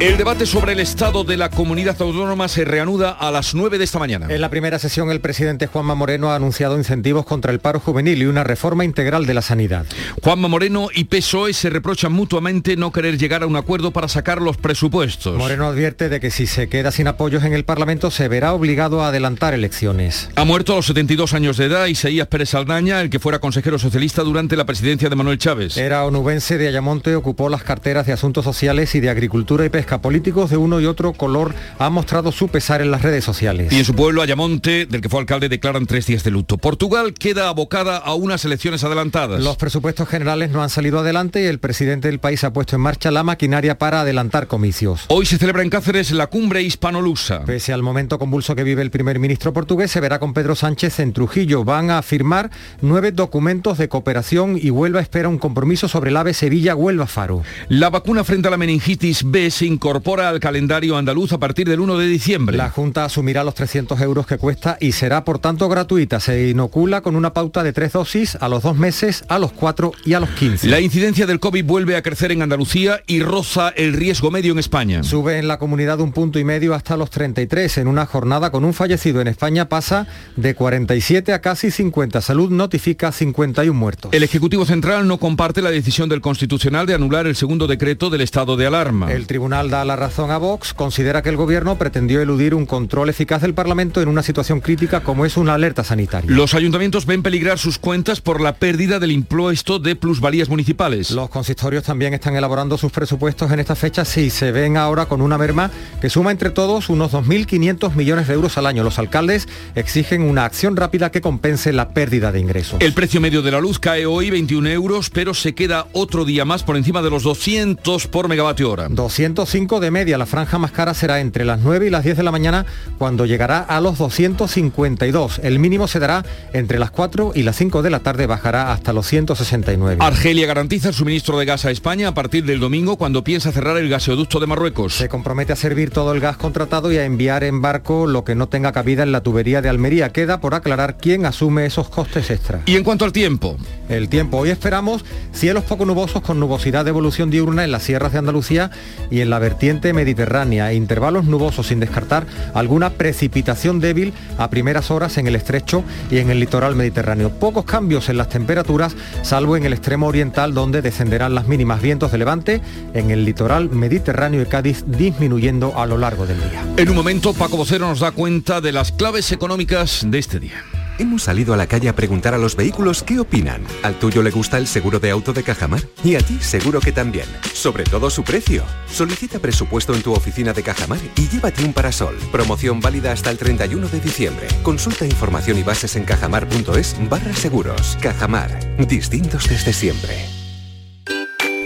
El debate sobre el estado de la comunidad autónoma se reanuda a las 9 de esta mañana. En la primera sesión el presidente Juanma Moreno ha anunciado incentivos contra el paro juvenil y una reforma integral de la sanidad. Juanma Moreno y PSOE se reprochan mutuamente no querer llegar a un acuerdo para sacar los presupuestos. Moreno advierte de que si se queda sin apoyos en el Parlamento se verá obligado a adelantar elecciones. Ha muerto a los 72 años de edad Isaías Pérez Aldaña, el que fuera consejero socialista durante la presidencia de Manuel Chávez. Era onubense de Ayamonte, ocupó las carteras de Asuntos Sociales y de Agricultura y Pesca políticos de uno y otro color han mostrado su pesar en las redes sociales. Y en su pueblo, Ayamonte, del que fue alcalde, declaran tres días de luto. Portugal queda abocada a unas elecciones adelantadas. Los presupuestos generales no han salido adelante y el presidente del país ha puesto en marcha la maquinaria para adelantar comicios. Hoy se celebra en Cáceres la cumbre hispano-lusa. Pese al momento convulso que vive el primer ministro portugués, se verá con Pedro Sánchez en Trujillo. Van a firmar nueve documentos de cooperación y Huelva espera un compromiso sobre el AVE Sevilla-Huelva-Faro. La vacuna frente a la meningitis B se incorpora al calendario andaluz a partir del 1 de diciembre. La Junta asumirá los 300 euros que cuesta y será por tanto gratuita. Se inocula con una pauta de tres dosis a los dos meses, a los cuatro y a los 15. La incidencia del COVID vuelve a crecer en Andalucía y roza el riesgo medio en España. Sube en la comunidad un punto y medio hasta los 33. En una jornada con un fallecido en España pasa de 47 a casi 50. Salud notifica 51 muertos. El Ejecutivo Central no comparte la decisión del Constitucional de anular el segundo decreto del estado de alarma. El tribunal da la razón razón a Vox, considera que el gobierno pretendió eludir un control eficaz del Parlamento en una situación crítica como es una alerta sanitaria. Los ayuntamientos ven peligrar sus cuentas por la pérdida del impuesto de plusvalías municipales. Los consistorios también están elaborando sus presupuestos en esta fecha si se ven ahora con una merma que suma entre todos unos 2.500 millones de euros al año. Los alcaldes exigen una acción rápida que compense la pérdida de ingresos. El precio medio de la luz cae hoy 21 euros, pero se queda otro día más por encima de los 200 por megavatio hora. 205 de media. La franja más cara será entre las 9 y las 10 de la mañana cuando llegará a los 252. El mínimo se dará entre las 4 y las 5 de la tarde, bajará hasta los 169. Argelia garantiza el suministro de gas a España a partir del domingo cuando piensa cerrar el gasoducto de Marruecos. Se compromete a servir todo el gas contratado y a enviar en barco lo que no tenga cabida en la tubería de Almería. Queda por aclarar quién asume esos costes extra. Y en cuanto al tiempo. El tiempo. Hoy esperamos cielos poco nubosos con nubosidad de evolución diurna en las sierras de Andalucía y en la vertiente mediterránea, e intervalos nubosos sin descartar alguna precipitación débil a primeras horas en el estrecho y en el litoral mediterráneo. Pocos cambios en las temperaturas, salvo en el extremo oriental donde descenderán las mínimas vientos de levante, en el litoral mediterráneo y Cádiz disminuyendo a lo largo del día. En un momento, Paco Vocero nos da cuenta de las claves económicas de este día. Hemos salido a la calle a preguntar a los vehículos qué opinan. ¿Al tuyo le gusta el seguro de auto de Cajamar? Y a ti seguro que también. Sobre todo su precio. Solicita presupuesto en tu oficina de Cajamar y llévate un parasol. Promoción válida hasta el 31 de diciembre. Consulta información y bases en cajamar.es barra seguros. Cajamar. Distintos desde siempre.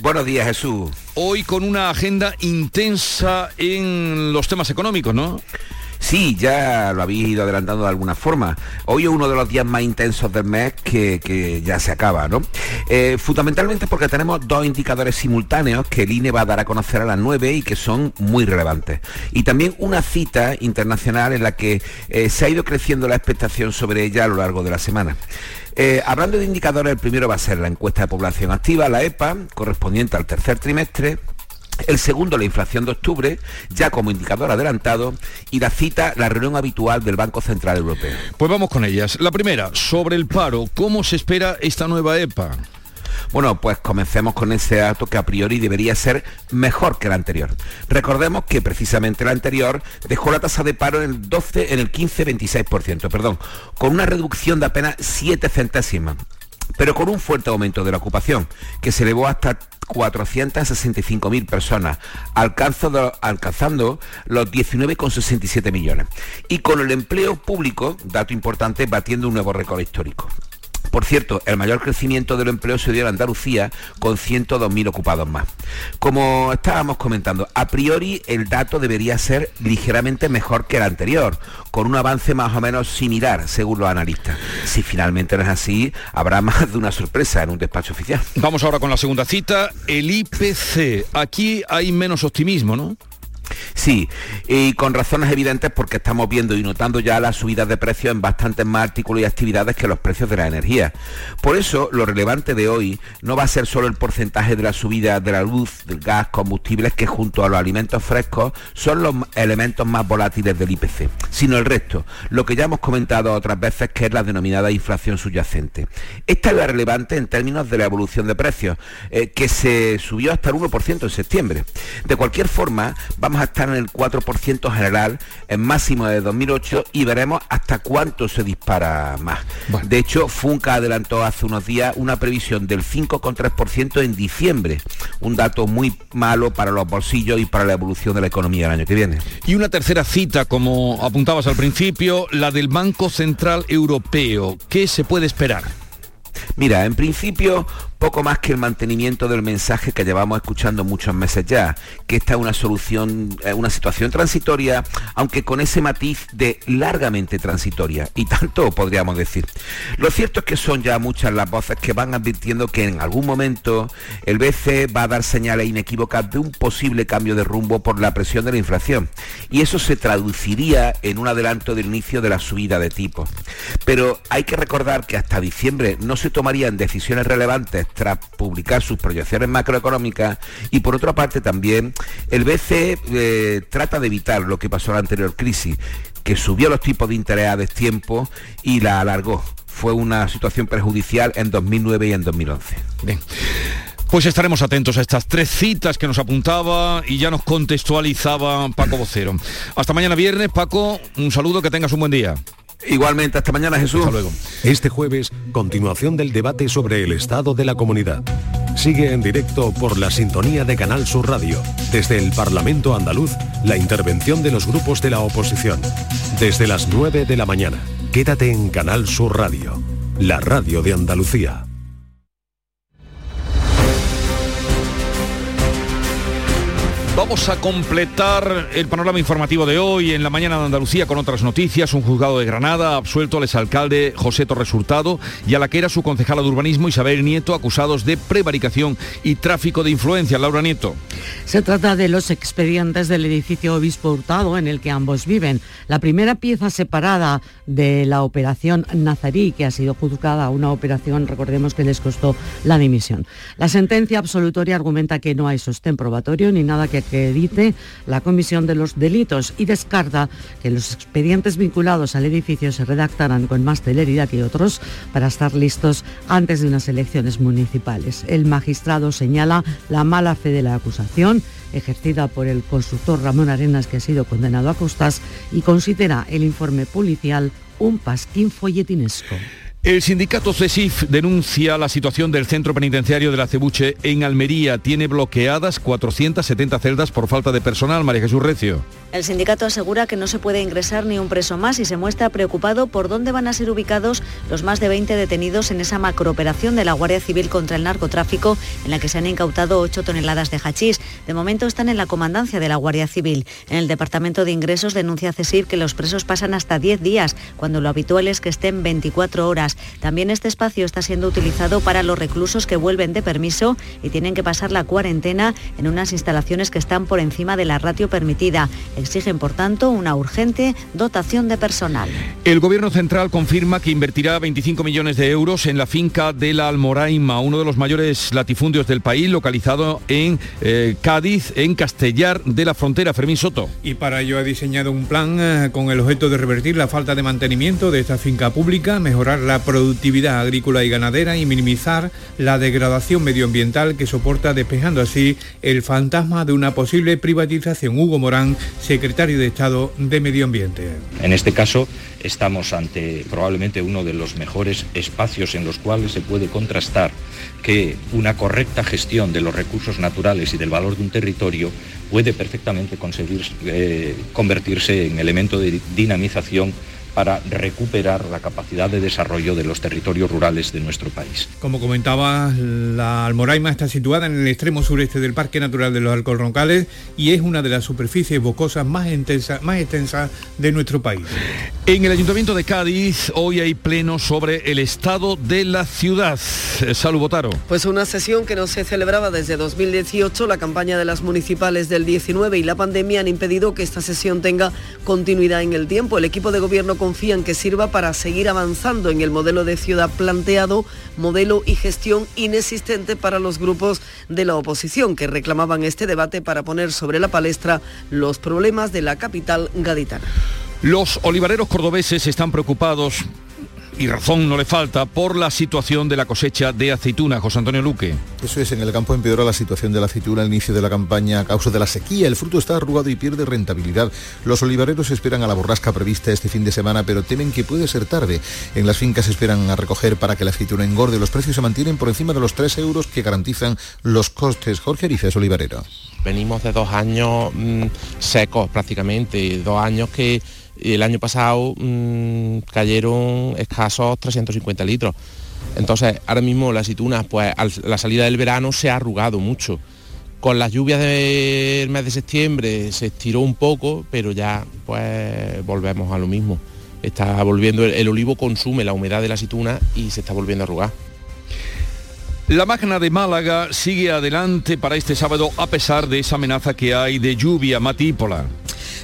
Buenos días, Jesús. Hoy con una agenda intensa en los temas económicos, ¿no? Sí, ya lo habéis ido adelantando de alguna forma. Hoy es uno de los días más intensos del mes que, ya se acaba, ¿no? Eh, fundamentalmente porque tenemos dos indicadores simultáneos que el INE va a dar a conocer a las 9 y que son muy relevantes. Y también una cita internacional en la que eh, se ha ido creciendo la expectación sobre ella a lo largo de la semana. Eh, hablando de indicadores, el primero va a ser la encuesta de población activa, la EPA, correspondiente al tercer trimestre, el segundo, la inflación de octubre, ya como indicador adelantado, y la cita, la reunión habitual del Banco Central Europeo. Pues vamos con ellas. La primera, sobre el paro, ¿cómo se espera esta nueva EPA? Bueno, pues comencemos con ese dato que a priori debería ser mejor que el anterior. Recordemos que precisamente el anterior dejó la tasa de paro en el 12, en el 15-26%, perdón, con una reducción de apenas 7 centésimas pero con un fuerte aumento de la ocupación, que se elevó hasta 465.000 personas, alcanzando, alcanzando los 19,67 millones. Y con el empleo público, dato importante, batiendo un nuevo récord histórico. Por cierto, el mayor crecimiento del empleo se dio en Andalucía con 102.000 ocupados más. Como estábamos comentando, a priori el dato debería ser ligeramente mejor que el anterior, con un avance más o menos similar, según los analistas. Si finalmente no es así, habrá más de una sorpresa en un despacho oficial. Vamos ahora con la segunda cita, el IPC. Aquí hay menos optimismo, ¿no? Sí, y con razones evidentes porque estamos viendo y notando ya las subidas de precios en bastantes más artículos y actividades que los precios de la energía. Por eso, lo relevante de hoy no va a ser solo el porcentaje de la subida de la luz, del gas, combustibles, que junto a los alimentos frescos son los elementos más volátiles del IPC, sino el resto, lo que ya hemos comentado otras veces que es la denominada inflación subyacente. Esta es la relevante en términos de la evolución de precios, eh, que se subió hasta el 1% en septiembre. De cualquier forma, vamos a estar en el 4% general, en máximo de 2008, y veremos hasta cuánto se dispara más. De hecho, Funca adelantó hace unos días una previsión del 5,3% en diciembre, un dato muy malo para los bolsillos y para la evolución de la economía el año que viene. Y una tercera cita, como apuntabas al principio, la del Banco Central Europeo. ¿Qué se puede esperar? Mira, en principio poco más que el mantenimiento del mensaje que llevamos escuchando muchos meses ya, que esta es una solución, eh, una situación transitoria, aunque con ese matiz de largamente transitoria, y tanto podríamos decir. Lo cierto es que son ya muchas las voces que van advirtiendo que en algún momento el BCE va a dar señales inequívocas de un posible cambio de rumbo por la presión de la inflación, y eso se traduciría en un adelanto del inicio de la subida de tipos. Pero hay que recordar que hasta diciembre no se tomarían decisiones relevantes tras publicar sus proyecciones macroeconómicas y por otra parte también el BCE eh, trata de evitar lo que pasó en la anterior crisis, que subió los tipos de interés a destiempo y la alargó. Fue una situación perjudicial en 2009 y en 2011. Bien. Pues estaremos atentos a estas tres citas que nos apuntaba y ya nos contextualizaba Paco Vocero. Hasta mañana viernes, Paco, un saludo, que tengas un buen día. Igualmente, hasta mañana Jesús. Hasta luego. Este jueves, continuación del debate sobre el estado de la comunidad. Sigue en directo por la sintonía de Canal Sur Radio. Desde el Parlamento andaluz, la intervención de los grupos de la oposición. Desde las 9 de la mañana. Quédate en Canal Sur Radio, la radio de Andalucía. Vamos a completar el panorama informativo de hoy en la mañana de Andalucía con otras noticias. Un juzgado de Granada absuelto al exalcalde José Torres Hurtado y a la que era su concejala de urbanismo Isabel Nieto acusados de prevaricación y tráfico de influencia. Laura Nieto. Se trata de los expedientes del edificio Obispo Hurtado en el que ambos viven. La primera pieza separada de la operación Nazarí, que ha sido juzgada, una operación, recordemos que les costó la dimisión. La sentencia absolutoria argumenta que no hay sostén probatorio ni nada que que edite la comisión de los delitos y descarta que los expedientes vinculados al edificio se redactaran con más celeridad que otros para estar listos antes de unas elecciones municipales. El magistrado señala la mala fe de la acusación ejercida por el constructor Ramón Arenas, que ha sido condenado a costas, y considera el informe policial un pasquín folletinesco. El sindicato CESIF denuncia la situación del centro penitenciario de la Cebuche en Almería. Tiene bloqueadas 470 celdas por falta de personal. María Jesús Recio. El sindicato asegura que no se puede ingresar ni un preso más y se muestra preocupado por dónde van a ser ubicados los más de 20 detenidos en esa macrooperación de la Guardia Civil contra el narcotráfico en la que se han incautado 8 toneladas de hachís. De momento están en la comandancia de la Guardia Civil. En el Departamento de Ingresos denuncia CESIF que los presos pasan hasta 10 días, cuando lo habitual es que estén 24 horas. También este espacio está siendo utilizado para los reclusos que vuelven de permiso y tienen que pasar la cuarentena en unas instalaciones que están por encima de la ratio permitida. Exigen, por tanto, una urgente dotación de personal. El Gobierno Central confirma que invertirá 25 millones de euros en la finca de la Almoraima, uno de los mayores latifundios del país, localizado en eh, Cádiz, en Castellar de la Frontera. Fermín Soto. Y para ello ha diseñado un plan eh, con el objeto de revertir la falta de mantenimiento de esta finca pública, mejorar la productividad agrícola y ganadera y minimizar la degradación medioambiental que soporta despejando así el fantasma de una posible privatización. Hugo Morán, secretario de Estado de Medio Ambiente. En este caso estamos ante probablemente uno de los mejores espacios en los cuales se puede contrastar que una correcta gestión de los recursos naturales y del valor de un territorio puede perfectamente conseguir eh, convertirse en elemento de dinamización para recuperar la capacidad de desarrollo de los territorios rurales de nuestro país. Como comentaba, la Almoraima está situada en el extremo sureste del Parque Natural de los Alcorroncales y es una de las superficies bocosas más, más extensas de nuestro país. En el Ayuntamiento de Cádiz hoy hay pleno sobre el estado de la ciudad. Salud Botaro. Pues una sesión que no se celebraba desde 2018, la campaña de las municipales del 19 y la pandemia han impedido que esta sesión tenga continuidad en el tiempo. El equipo de gobierno confían que sirva para seguir avanzando en el modelo de ciudad planteado, modelo y gestión inexistente para los grupos de la oposición que reclamaban este debate para poner sobre la palestra los problemas de la capital gaditana. Los olivareros cordobeses están preocupados y razón no le falta por la situación de la cosecha de aceituna. José Antonio Luque. Eso es, en el campo empeora la situación de la aceituna al inicio de la campaña a causa de la sequía. El fruto está arrugado y pierde rentabilidad. Los olivareros esperan a la borrasca prevista este fin de semana, pero temen que puede ser tarde. En las fincas esperan a recoger para que la aceituna engorde. Los precios se mantienen por encima de los 3 euros que garantizan los costes. Jorge Arices, olivarero. Venimos de dos años mmm, secos prácticamente, dos años que el año pasado mmm, cayeron escasos 350 litros. Entonces, ahora mismo la aceituna, pues a la salida del verano se ha arrugado mucho. Con las lluvias del mes de septiembre se estiró un poco, pero ya pues volvemos a lo mismo. Está volviendo, el, el olivo consume la humedad de la aceituna y se está volviendo a arrugar. La magna de Málaga sigue adelante para este sábado a pesar de esa amenaza que hay de lluvia matípola.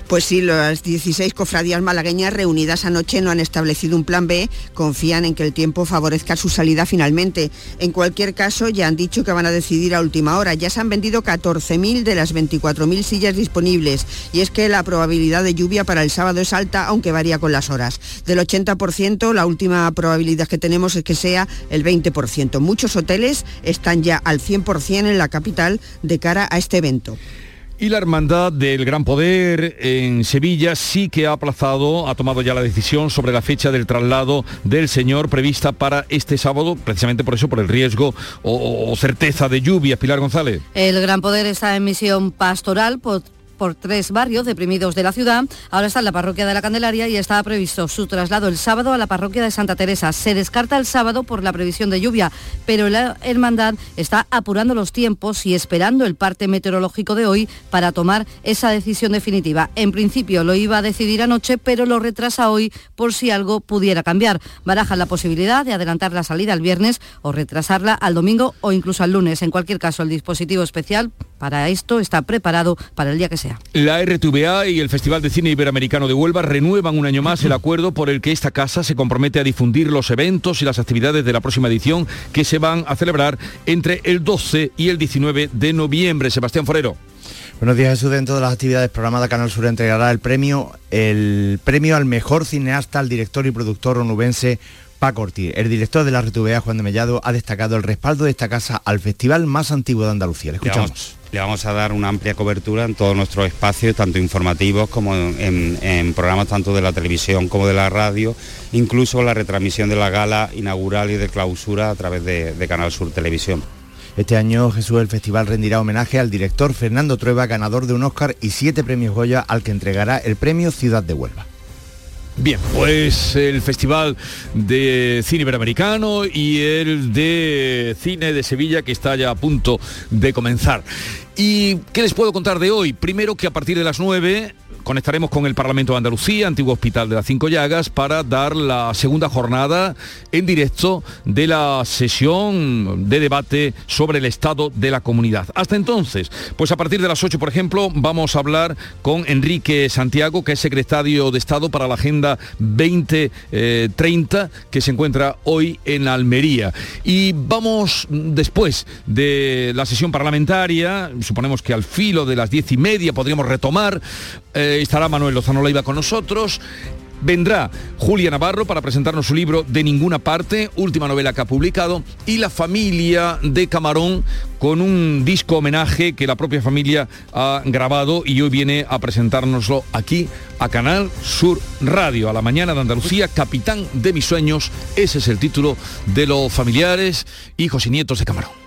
Pues sí, las 16 cofradías malagueñas reunidas anoche no han establecido un plan B, confían en que el tiempo favorezca su salida finalmente. En cualquier caso, ya han dicho que van a decidir a última hora. Ya se han vendido 14.000 de las 24.000 sillas disponibles y es que la probabilidad de lluvia para el sábado es alta, aunque varía con las horas. Del 80%, la última probabilidad que tenemos es que sea el 20%. Muchos hoteles están ya al 100% en la capital de cara a este evento. Y la Hermandad del Gran Poder en Sevilla sí que ha aplazado, ha tomado ya la decisión sobre la fecha del traslado del Señor prevista para este sábado, precisamente por eso, por el riesgo o, o certeza de lluvia. Pilar González. El Gran Poder está en misión pastoral por por tres barrios deprimidos de la ciudad. Ahora está en la parroquia de la Candelaria y estaba previsto su traslado el sábado a la parroquia de Santa Teresa. Se descarta el sábado por la previsión de lluvia, pero la hermandad está apurando los tiempos y esperando el parte meteorológico de hoy para tomar esa decisión definitiva. En principio lo iba a decidir anoche, pero lo retrasa hoy por si algo pudiera cambiar. Baraja la posibilidad de adelantar la salida el viernes o retrasarla al domingo o incluso al lunes. En cualquier caso, el dispositivo especial para esto está preparado para el día que sea. La RTVA y el Festival de Cine Iberoamericano de Huelva renuevan un año más el acuerdo por el que esta casa se compromete a difundir los eventos y las actividades de la próxima edición que se van a celebrar entre el 12 y el 19 de noviembre. Sebastián Forero. Buenos días, Jesús. Dentro de las actividades programadas, Canal Sur entregará el premio, el premio al mejor cineasta, al director y productor onubense Paco Ortiz, el director de la RTVA, Juan de Mellado, ha destacado el respaldo de esta casa al festival más antiguo de Andalucía. Le escuchamos. Le vamos a dar una amplia cobertura en todos nuestros espacios, tanto informativos como en, programas tanto de la televisión como de la radio, incluso la retransmisión de la gala inaugural y de clausura a través de, de Canal Sur Televisión. Este año Jesús el festival rendirá homenaje al director Fernando Trueba, ganador de un Oscar y siete premios Goya, al que entregará el premio Ciudad de Huelva. Bien, pues el Festival de Cine Iberoamericano y el de Cine de Sevilla que está ya a punto de comenzar. ¿Y qué les puedo contar de hoy? Primero que a partir de las 9 conectaremos con el Parlamento de Andalucía, antiguo Hospital de las Cinco Llagas, para dar la segunda jornada en directo de la sesión de debate sobre el estado de la comunidad. Hasta entonces, pues a partir de las 8, por ejemplo, vamos a hablar con Enrique Santiago, que es secretario de Estado para la Agenda 2030, que se encuentra hoy en Almería. Y vamos después de la sesión parlamentaria, suponemos que al filo de las diez y media podríamos retomar eh, estará Manuel Lozano Leiva con nosotros. Vendrá Julia Navarro para presentarnos su libro De ninguna parte, última novela que ha publicado, y la familia de Camarón con un disco homenaje que la propia familia ha grabado y hoy viene a presentárnoslo aquí a Canal Sur Radio, a la mañana de Andalucía, Capitán de mis sueños, ese es el título de los familiares, hijos y nietos de Camarón.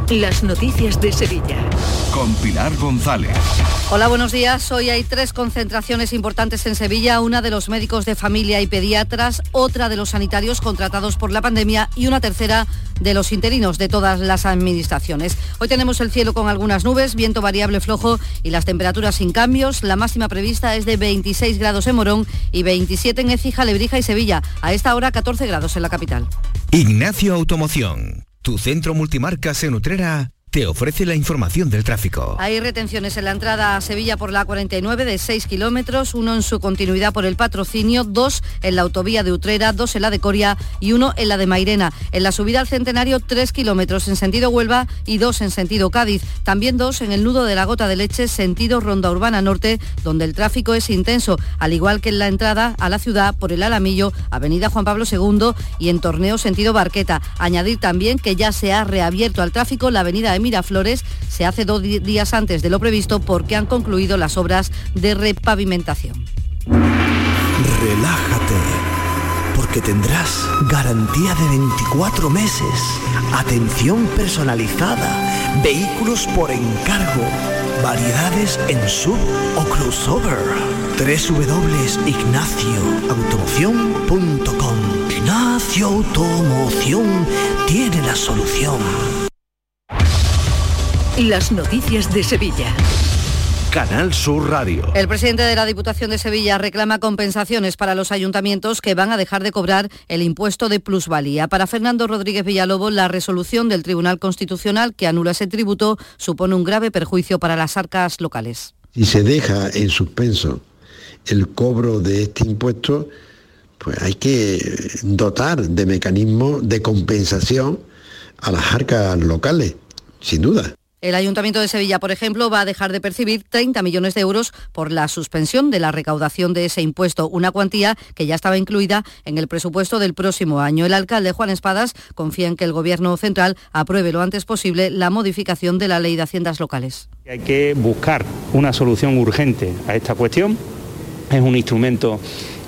las noticias de Sevilla. Con Pilar González. Hola, buenos días. Hoy hay tres concentraciones importantes en Sevilla, una de los médicos de familia y pediatras, otra de los sanitarios contratados por la pandemia y una tercera de los interinos de todas las administraciones. Hoy tenemos el cielo con algunas nubes, viento variable flojo y las temperaturas sin cambios. La máxima prevista es de 26 grados en Morón y 27 en Écija, Lebrija y Sevilla. A esta hora 14 grados en la capital. Ignacio Automoción, tu centro multimarcas en Utrera te ofrece la información del tráfico. Hay retenciones en la entrada a Sevilla por la 49 de 6 kilómetros, uno en su continuidad por el patrocinio, dos en la autovía de Utrera, dos en la de Coria y uno en la de Mairena. En la subida al centenario, 3 kilómetros en sentido Huelva y dos en sentido Cádiz. También dos en el nudo de la Gota de Leche, sentido Ronda Urbana Norte, donde el tráfico es intenso, al igual que en la entrada a la ciudad por el Alamillo, Avenida Juan Pablo II y en Torneo sentido Barqueta. Añadir también que ya se ha reabierto al tráfico la Avenida Miraflores se hace dos días antes de lo previsto porque han concluido las obras de repavimentación. Relájate, porque tendrás garantía de 24 meses, atención personalizada, vehículos por encargo, variedades en sub o crossover. www.ignacioautomoción.com Ignacio Automoción tiene la solución. Las noticias de Sevilla. Canal Sur Radio. El presidente de la Diputación de Sevilla reclama compensaciones para los ayuntamientos que van a dejar de cobrar el impuesto de plusvalía. Para Fernando Rodríguez Villalobos, la resolución del Tribunal Constitucional que anula ese tributo supone un grave perjuicio para las arcas locales. Si se deja en suspenso el cobro de este impuesto, pues hay que dotar de mecanismos de compensación a las arcas locales, sin duda. El Ayuntamiento de Sevilla, por ejemplo, va a dejar de percibir 30 millones de euros por la suspensión de la recaudación de ese impuesto, una cuantía que ya estaba incluida en el presupuesto del próximo año. El alcalde Juan Espadas confía en que el Gobierno central apruebe lo antes posible la modificación de la ley de haciendas locales. Hay que buscar una solución urgente a esta cuestión. Es un instrumento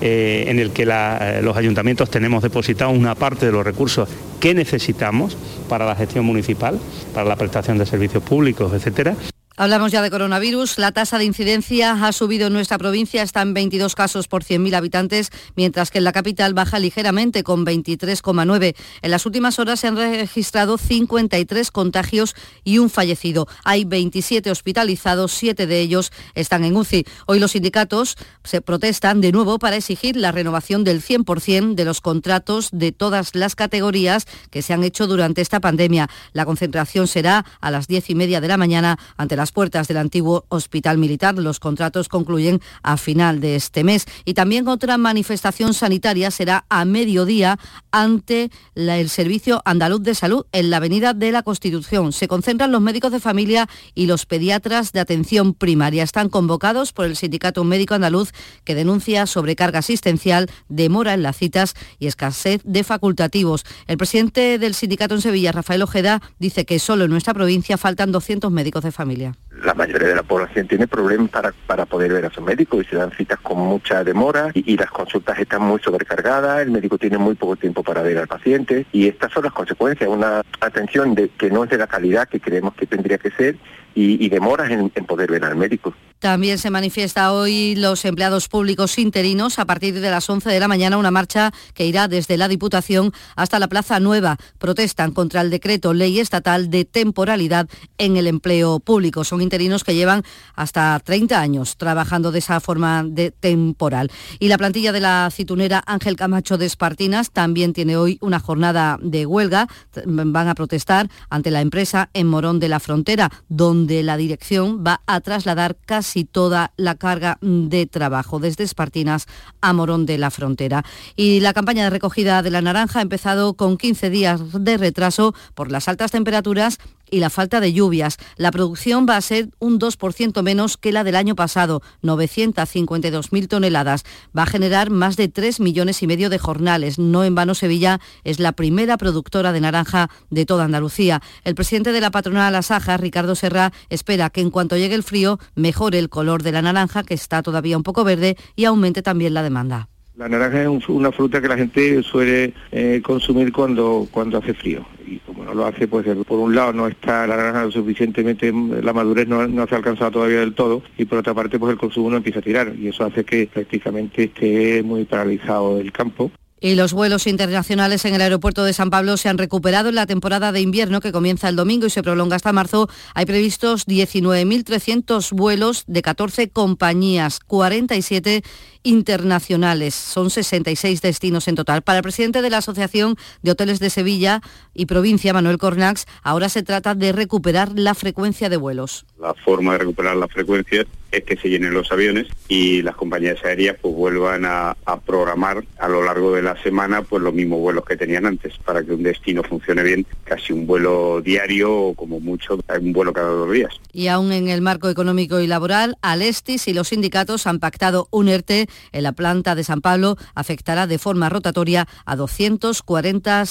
eh, en el que eh, los ayuntamientos tenemos depositado una parte de los recursos que necesitamos para la gestión municipal, para la prestación de servicios públicos, etcétera. Hablamos ya de coronavirus. La tasa de incidencia ha subido en nuestra provincia, está en 22 casos por 100.000 habitantes, mientras que en la capital baja ligeramente con 23,9. En las últimas horas se han registrado 53 contagios y un fallecido. Hay 27 hospitalizados, 7 de ellos están en UCI. Hoy los sindicatos se protestan de nuevo para exigir la renovación del 100% de los contratos de todas las categorías que se han hecho durante esta pandemia. La concentración será a las 10 y media de la mañana ante la las puertas del antiguo hospital militar. Los contratos concluyen a final de este mes. Y también otra manifestación sanitaria será a mediodía ante el Servicio Andaluz de Salud en la Avenida de la Constitución. Se concentran los médicos de familia y los pediatras de atención primaria. Están convocados por el Sindicato Médico Andaluz que denuncia sobrecarga asistencial, demora en las citas y escasez de facultativos. El presidente del sindicato en Sevilla, Rafael Ojeda, dice que solo en nuestra provincia faltan 200 médicos de familia. La mayoría de la población tiene problemas para, para poder ver a su médico y se dan citas con mucha demora y, y las consultas están muy sobrecargadas, el médico tiene muy poco tiempo para ver al paciente y estas son las consecuencias, una atención de, que no es de la calidad que creemos que tendría que ser y, y demoras en, en poder ver al médico. También se manifiesta hoy los empleados públicos interinos a partir de las 11 de la mañana una marcha que irá desde la Diputación hasta la Plaza Nueva. Protestan contra el decreto ley estatal de temporalidad en el empleo público. Son interinos que llevan hasta 30 años trabajando de esa forma de temporal. Y la plantilla de la citunera Ángel Camacho de Espartinas también tiene hoy una jornada de huelga. Van a protestar ante la empresa en Morón de la Frontera, donde la dirección va a trasladar casi toda la carga de trabajo desde Espartinas a Morón de la Frontera. Y la campaña de recogida de la naranja ha empezado con 15 días de retraso por las altas temperaturas y la falta de lluvias. La producción va a ser un 2% menos que la del año pasado, 952.000 toneladas. Va a generar más de 3 millones y medio de jornales. No en vano Sevilla es la primera productora de naranja de toda Andalucía. El presidente de la patronal Asaja, Ricardo Serra, espera que en cuanto llegue el frío mejore el color de la naranja, que está todavía un poco verde, y aumente también la demanda. La naranja es un- una fruta que la gente suele eh, consumir cuando, cuando hace frío. Y como no lo hace, pues por un lado no está la naranja lo suficientemente, la madurez no, no se ha alcanzado todavía del todo, y por otra parte, pues el consumo no empieza a tirar. Y eso hace que prácticamente esté muy paralizado el campo. Y los vuelos internacionales en el aeropuerto de San Pablo se han recuperado en la temporada de invierno que comienza el domingo y se prolonga hasta marzo. Hay previstos 19.300 vuelos de 14 compañías, 47 internacionales. Son 66 destinos en total. Para el presidente de la Asociación de Hoteles de Sevilla y Provincia, Manuel Cornax, ahora se trata de recuperar la frecuencia de vuelos. La forma de recuperar las frecuencias es que se llenen los aviones y las compañías aéreas pues vuelvan a, programar a lo largo de la semana pues los mismos vuelos que tenían antes para que un destino funcione bien, casi un vuelo diario o como mucho un vuelo cada dos días. Y aún en el marco económico y laboral, Alestis y los sindicatos han pactado un ERTE en la planta de San Pablo. Afectará de forma rotatoria a 240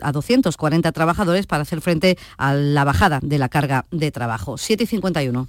a 240 trabajadores para hacer frente a la bajada de la carga de trabajo. 7 y 51.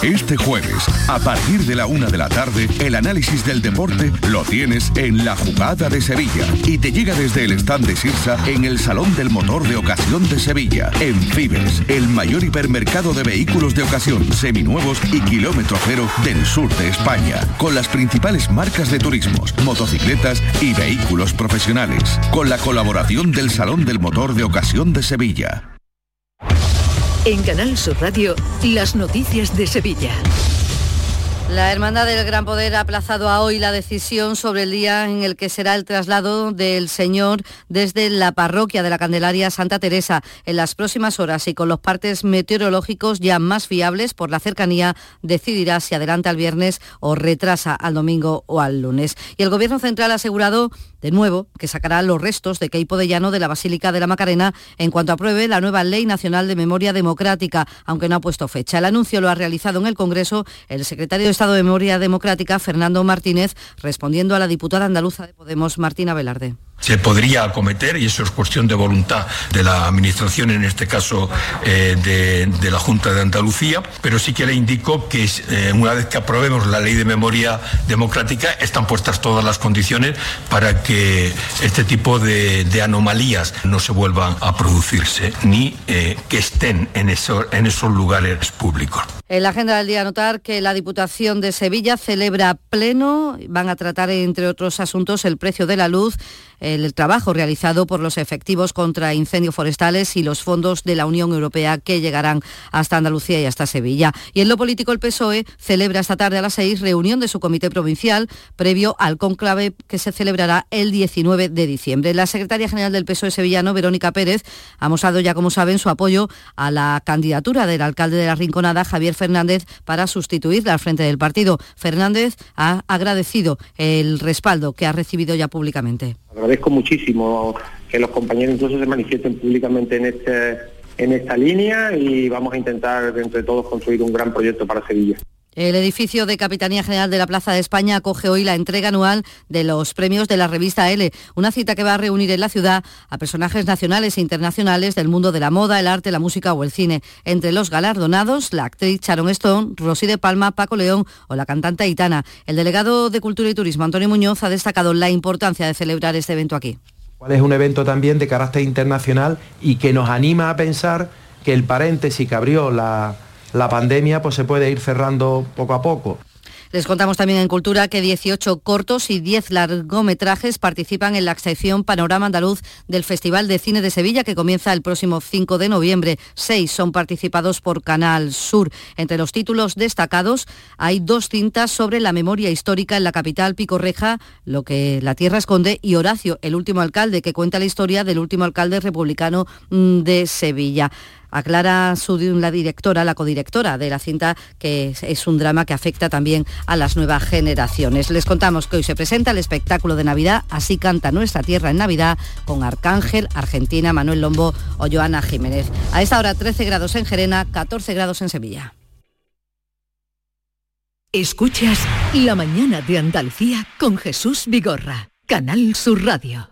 Este jueves, a partir de la una de la tarde, el análisis del deporte lo tienes en la jugada de Sevilla y te llega desde el stand de Sirsa en el Salón del Motor de Ocasión de Sevilla, en Fibes, el mayor hipermercado de vehículos de ocasión, seminuevos y kilómetro cero del sur de España, con las principales marcas de turismos, motocicletas y vehículos profesionales, con la colaboración del Salón del Motor de Ocasión de Sevilla. En Canal Sur Radio, las noticias de Sevilla. La Hermandad del Gran Poder ha aplazado a hoy la decisión sobre el día en el que será el traslado del Señor desde la parroquia de la Candelaria Santa Teresa. En las próximas horas y con los partes meteorológicos ya más fiables por la cercanía, decidirá si adelanta al viernes o retrasa al domingo o al lunes. Y el Gobierno Central ha asegurado de nuevo que sacará los restos de Queipo de Llano de la Basílica de la Macarena en cuanto apruebe la nueva Ley Nacional de Memoria Democrática, aunque no ha puesto fecha. El anuncio lo ha realizado en el Congreso el secretario de Estado de Memoria Democrática, Fernando Martínez, respondiendo a la diputada andaluza de Podemos, Martina Velarde. Se podría acometer, y eso es cuestión de voluntad de la Administración, en este caso eh, de, la Junta de Andalucía, pero sí que le indico que eh, una vez que aprobemos la ley de memoria democrática, están puestas todas las condiciones para que este tipo de, anomalías no se vuelvan a producirse, ni eh, que estén en, en esos lugares públicos. En la agenda del día notar que la Diputación de Sevilla celebra pleno, van a tratar entre otros asuntos el precio de la luz, el trabajo realizado por los efectivos contra incendios forestales y los fondos de la Unión Europea que llegarán hasta Andalucía y hasta Sevilla. Y en lo político el PSOE celebra esta tarde a las seis reunión de su comité provincial previo al conclave que se celebrará el 19 de diciembre. La secretaria general del PSOE sevillano, Verónica Pérez, ha mostrado ya, como saben, su apoyo a la candidatura del alcalde de la Rinconada, Javier Fernández, para sustituirla al frente del partido. Fernández ha agradecido el respaldo que ha recibido ya públicamente. Agradezco muchísimo que los compañeros incluso se manifiesten públicamente en este en esta línea y vamos a intentar entre todos construir un gran proyecto para Sevilla. El edificio de Capitanía General de la Plaza de España acoge hoy la entrega anual de los premios de la revista L, una cita que va a reunir en la ciudad a personajes nacionales e internacionales del mundo de la moda, el arte, la música o el cine. Entre los galardonados, la actriz Sharon Stone, Rosy de Palma, Paco León o la cantante Aitana. El delegado de Cultura y Turismo, Antonio Muñoz, ha destacado la importancia de celebrar este evento aquí. Es un evento también de carácter internacional y que nos anima a pensar que el paréntesis que abrió la la pandemia pues se puede ir cerrando poco a poco. Les contamos también en Cultura que 18 cortos y 10 largometrajes participan en la sección Panorama Andaluz del Festival de Cine de Sevilla que comienza el próximo 5 de noviembre. Seis son participados por Canal Sur. Entre los títulos destacados hay dos cintas sobre la memoria histórica en la capital Picorreja, lo que la tierra esconde, y Horacio, el último alcalde, que cuenta la historia del último alcalde republicano mm, de Sevilla. Aclara su, la directora, la codirectora de la cinta, que es un drama que afecta también a las nuevas generaciones. Les contamos que hoy se presenta el espectáculo de Navidad, Así canta nuestra tierra en Navidad, con Arcángel, Argentina, Manuel Lombo o Joana Jiménez. A esta hora 13 grados en Gerena, 14 grados en Sevilla. Escuchas La mañana de Andalucía con Jesús Vigorra, Canal Sur Radio.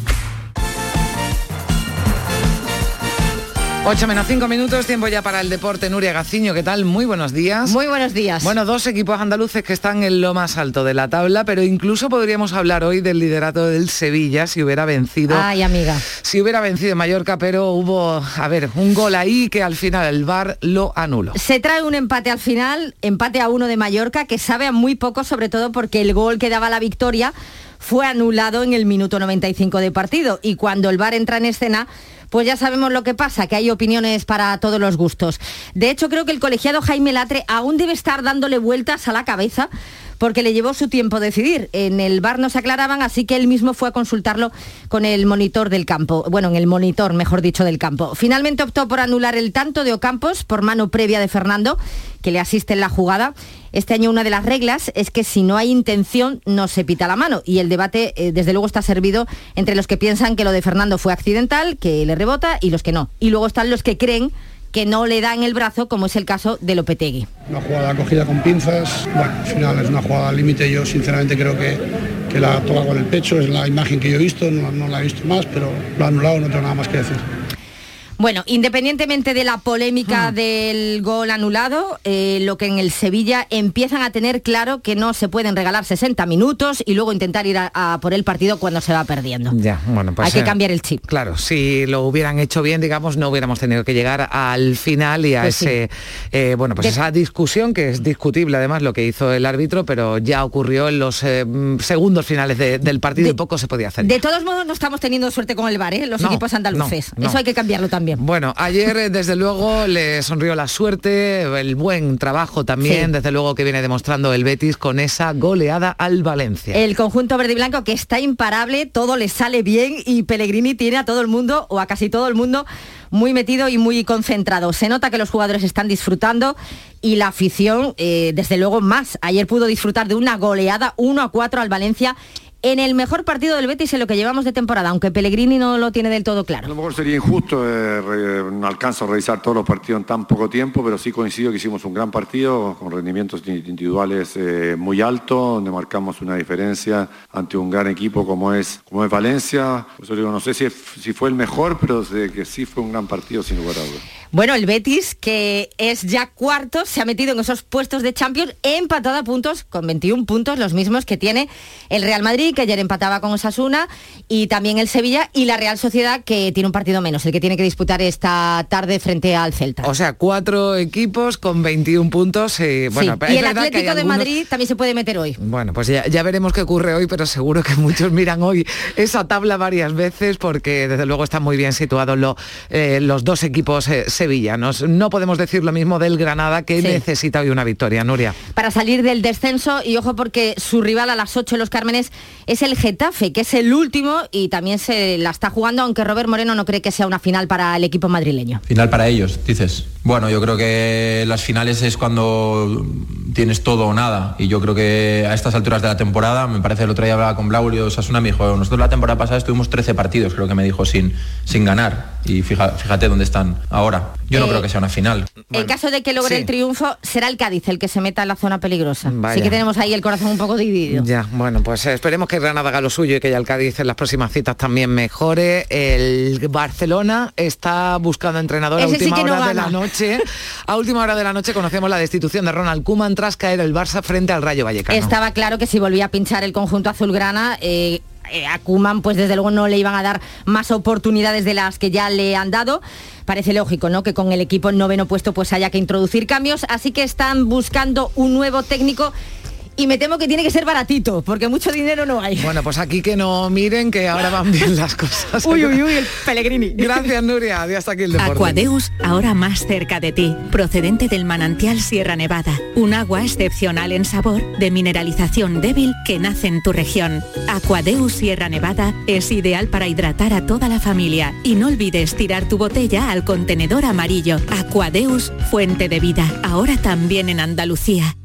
8 menos 5 minutos, tiempo ya para el deporte. Nuria Gaciño, ¿qué tal? Muy buenos días. Muy buenos días. Bueno, dos equipos andaluces que están en lo más alto de la tabla, pero incluso podríamos hablar hoy del liderato del Sevilla si hubiera vencido. Ay, amiga. Si hubiera vencido Mallorca, pero hubo, a ver, un gol ahí que al final el VAR lo anuló. Se trae un empate al final, empate a uno de Mallorca, que sabe a muy poco, sobre todo porque el gol que daba la victoria fue anulado en el minuto 95 de partido. Y cuando el VAR entra en escena pues ya sabemos lo que pasa, que hay opiniones para todos los gustos. De hecho, creo que el colegiado Jaime Latre aún debe estar dándole vueltas a la cabeza porque le llevó su tiempo decidir. En el bar no se aclaraban, así que él mismo fue a consultarlo con el monitor del campo. Bueno, en el monitor, mejor dicho, del campo. Finalmente optó por anular el tanto de Ocampos por mano previa de Fernando, que le asiste en la jugada. Este año una de las reglas es que si no hay intención no se pita la mano y el debate eh, desde luego está servido entre los que piensan que lo de Fernando fue accidental, que le rebota y los que no. Y luego están los que creen que no le dan el brazo, como es el caso de Lopetegui. Una jugada cogida con pinzas, bueno, al final es una jugada límite, yo sinceramente creo que, que la toca con el pecho, es la imagen que yo he visto, no la he visto más, pero lo ha anulado, no tengo nada más que decir. Bueno, independientemente de la polémica hmm. del gol anulado, eh, lo que en el Sevilla empiezan a tener claro que no se pueden regalar 60 minutos y luego intentar ir a, por el partido cuando se va perdiendo. Ya, bueno, pues Hay que eh, cambiar el chip. Claro, si lo hubieran hecho bien, digamos, no hubiéramos tenido que llegar al final y a pues ese, eh, bueno, pues esa discusión que es discutible además lo que hizo el árbitro, pero ya ocurrió en los segundos finales del partido y poco se podía hacer. De todos modos, no estamos teniendo suerte con el VAR, los equipos andaluces. Eso hay que cambiarlo también. Bueno, ayer eh, desde luego le sonrió la suerte, el buen trabajo también, desde luego que viene demostrando el Betis con esa goleada al Valencia. El conjunto verde y blanco que está imparable, todo le sale bien y Pellegrini tiene a todo el mundo o a casi todo el mundo muy metido y muy concentrado. Se nota que los jugadores están disfrutando y la afición, eh, desde luego, más. Ayer pudo disfrutar de una goleada 1 a 4 al Valencia en el mejor partido del Betis en lo que llevamos de temporada, aunque Pellegrini no lo tiene del todo claro. A lo mejor sería injusto, eh, no alcanzo a revisar todos los partidos en tan poco tiempo, pero sí coincido que hicimos un gran partido con rendimientos individuales eh, muy altos, donde marcamos una diferencia ante un gran equipo como es, como es Valencia. no sé si, si fue el mejor, pero sé que sí fue un gran partido sin lugar a dudas. Bueno, el Betis, que es ya cuarto, se ha metido en esos puestos de Champions, empatado a puntos con 21 puntos, los mismos que tiene el Real Madrid Que ayer empataba con Osasuna, y también el Sevilla y la Real Sociedad, que tiene un partido menos, el que tiene que disputar esta tarde frente al Celta. O sea, cuatro equipos con 21 puntos. Y, bueno, y el Atlético de Madrid también se puede meter hoy. Bueno, pues ya, ya veremos qué ocurre hoy, pero seguro que muchos miran hoy esa tabla varias veces porque desde luego están muy bien situados eh, los dos equipos eh, sevillanos. No podemos decir lo mismo del Granada que necesita hoy una victoria, Nuria. Para salir del descenso y ojo porque su rival a las 8 los Cármenes es el Getafe, que es el último y también se la está jugando, aunque Robert Moreno no cree que sea una final para el equipo madrileño. Final para ellos, dices. Bueno, yo creo que las finales es cuando tienes todo o nada. Y yo creo que a estas alturas de la temporada, me parece el otro día hablaba con Blaulio Sasuna, me dijo, nosotros la temporada pasada estuvimos 13 partidos, creo que me dijo, sin, sin ganar. Y fíjate, dónde están ahora. Yo no eh, creo que sea una final. en caso de que logre el triunfo, será el Cádiz el que se meta en la zona peligrosa. Así que tenemos ahí el corazón un poco dividido. Ya, bueno, pues esperemos que Granada haga lo suyo y que ya el Cádiz en las próximas citas también mejore. El Barcelona está buscando entrenador a última hora de la noche. A última hora de la noche conocemos la destitución de Ronald Koeman tras caer el Barça frente al Rayo Vallecano. Estaba claro que si volvía a pinchar el conjunto azulgrana, eh, eh, a Kuman pues desde luego no le iban a dar más oportunidades de las que ya le han dado. Parece lógico, ¿no? Que con el equipo en noveno puesto pues haya que introducir cambios, así que están buscando un nuevo técnico y me temo que tiene que ser baratito, porque mucho dinero no hay. Bueno, pues aquí que no miren que ahora van bien las cosas. uy, uy, uy, el Pellegrini. Gracias, Nuria. Adiós hasta aquí el deporte. Aquadeus, ahora más cerca de ti, procedente del manantial Sierra Nevada. Un agua excepcional en sabor, de mineralización débil que nace en tu región. Aquadeus Sierra Nevada es ideal para hidratar a toda la familia. Y no olvides tirar tu botella al contenedor amarillo. Aquadeus, fuente de vida. Ahora también en Andalucía.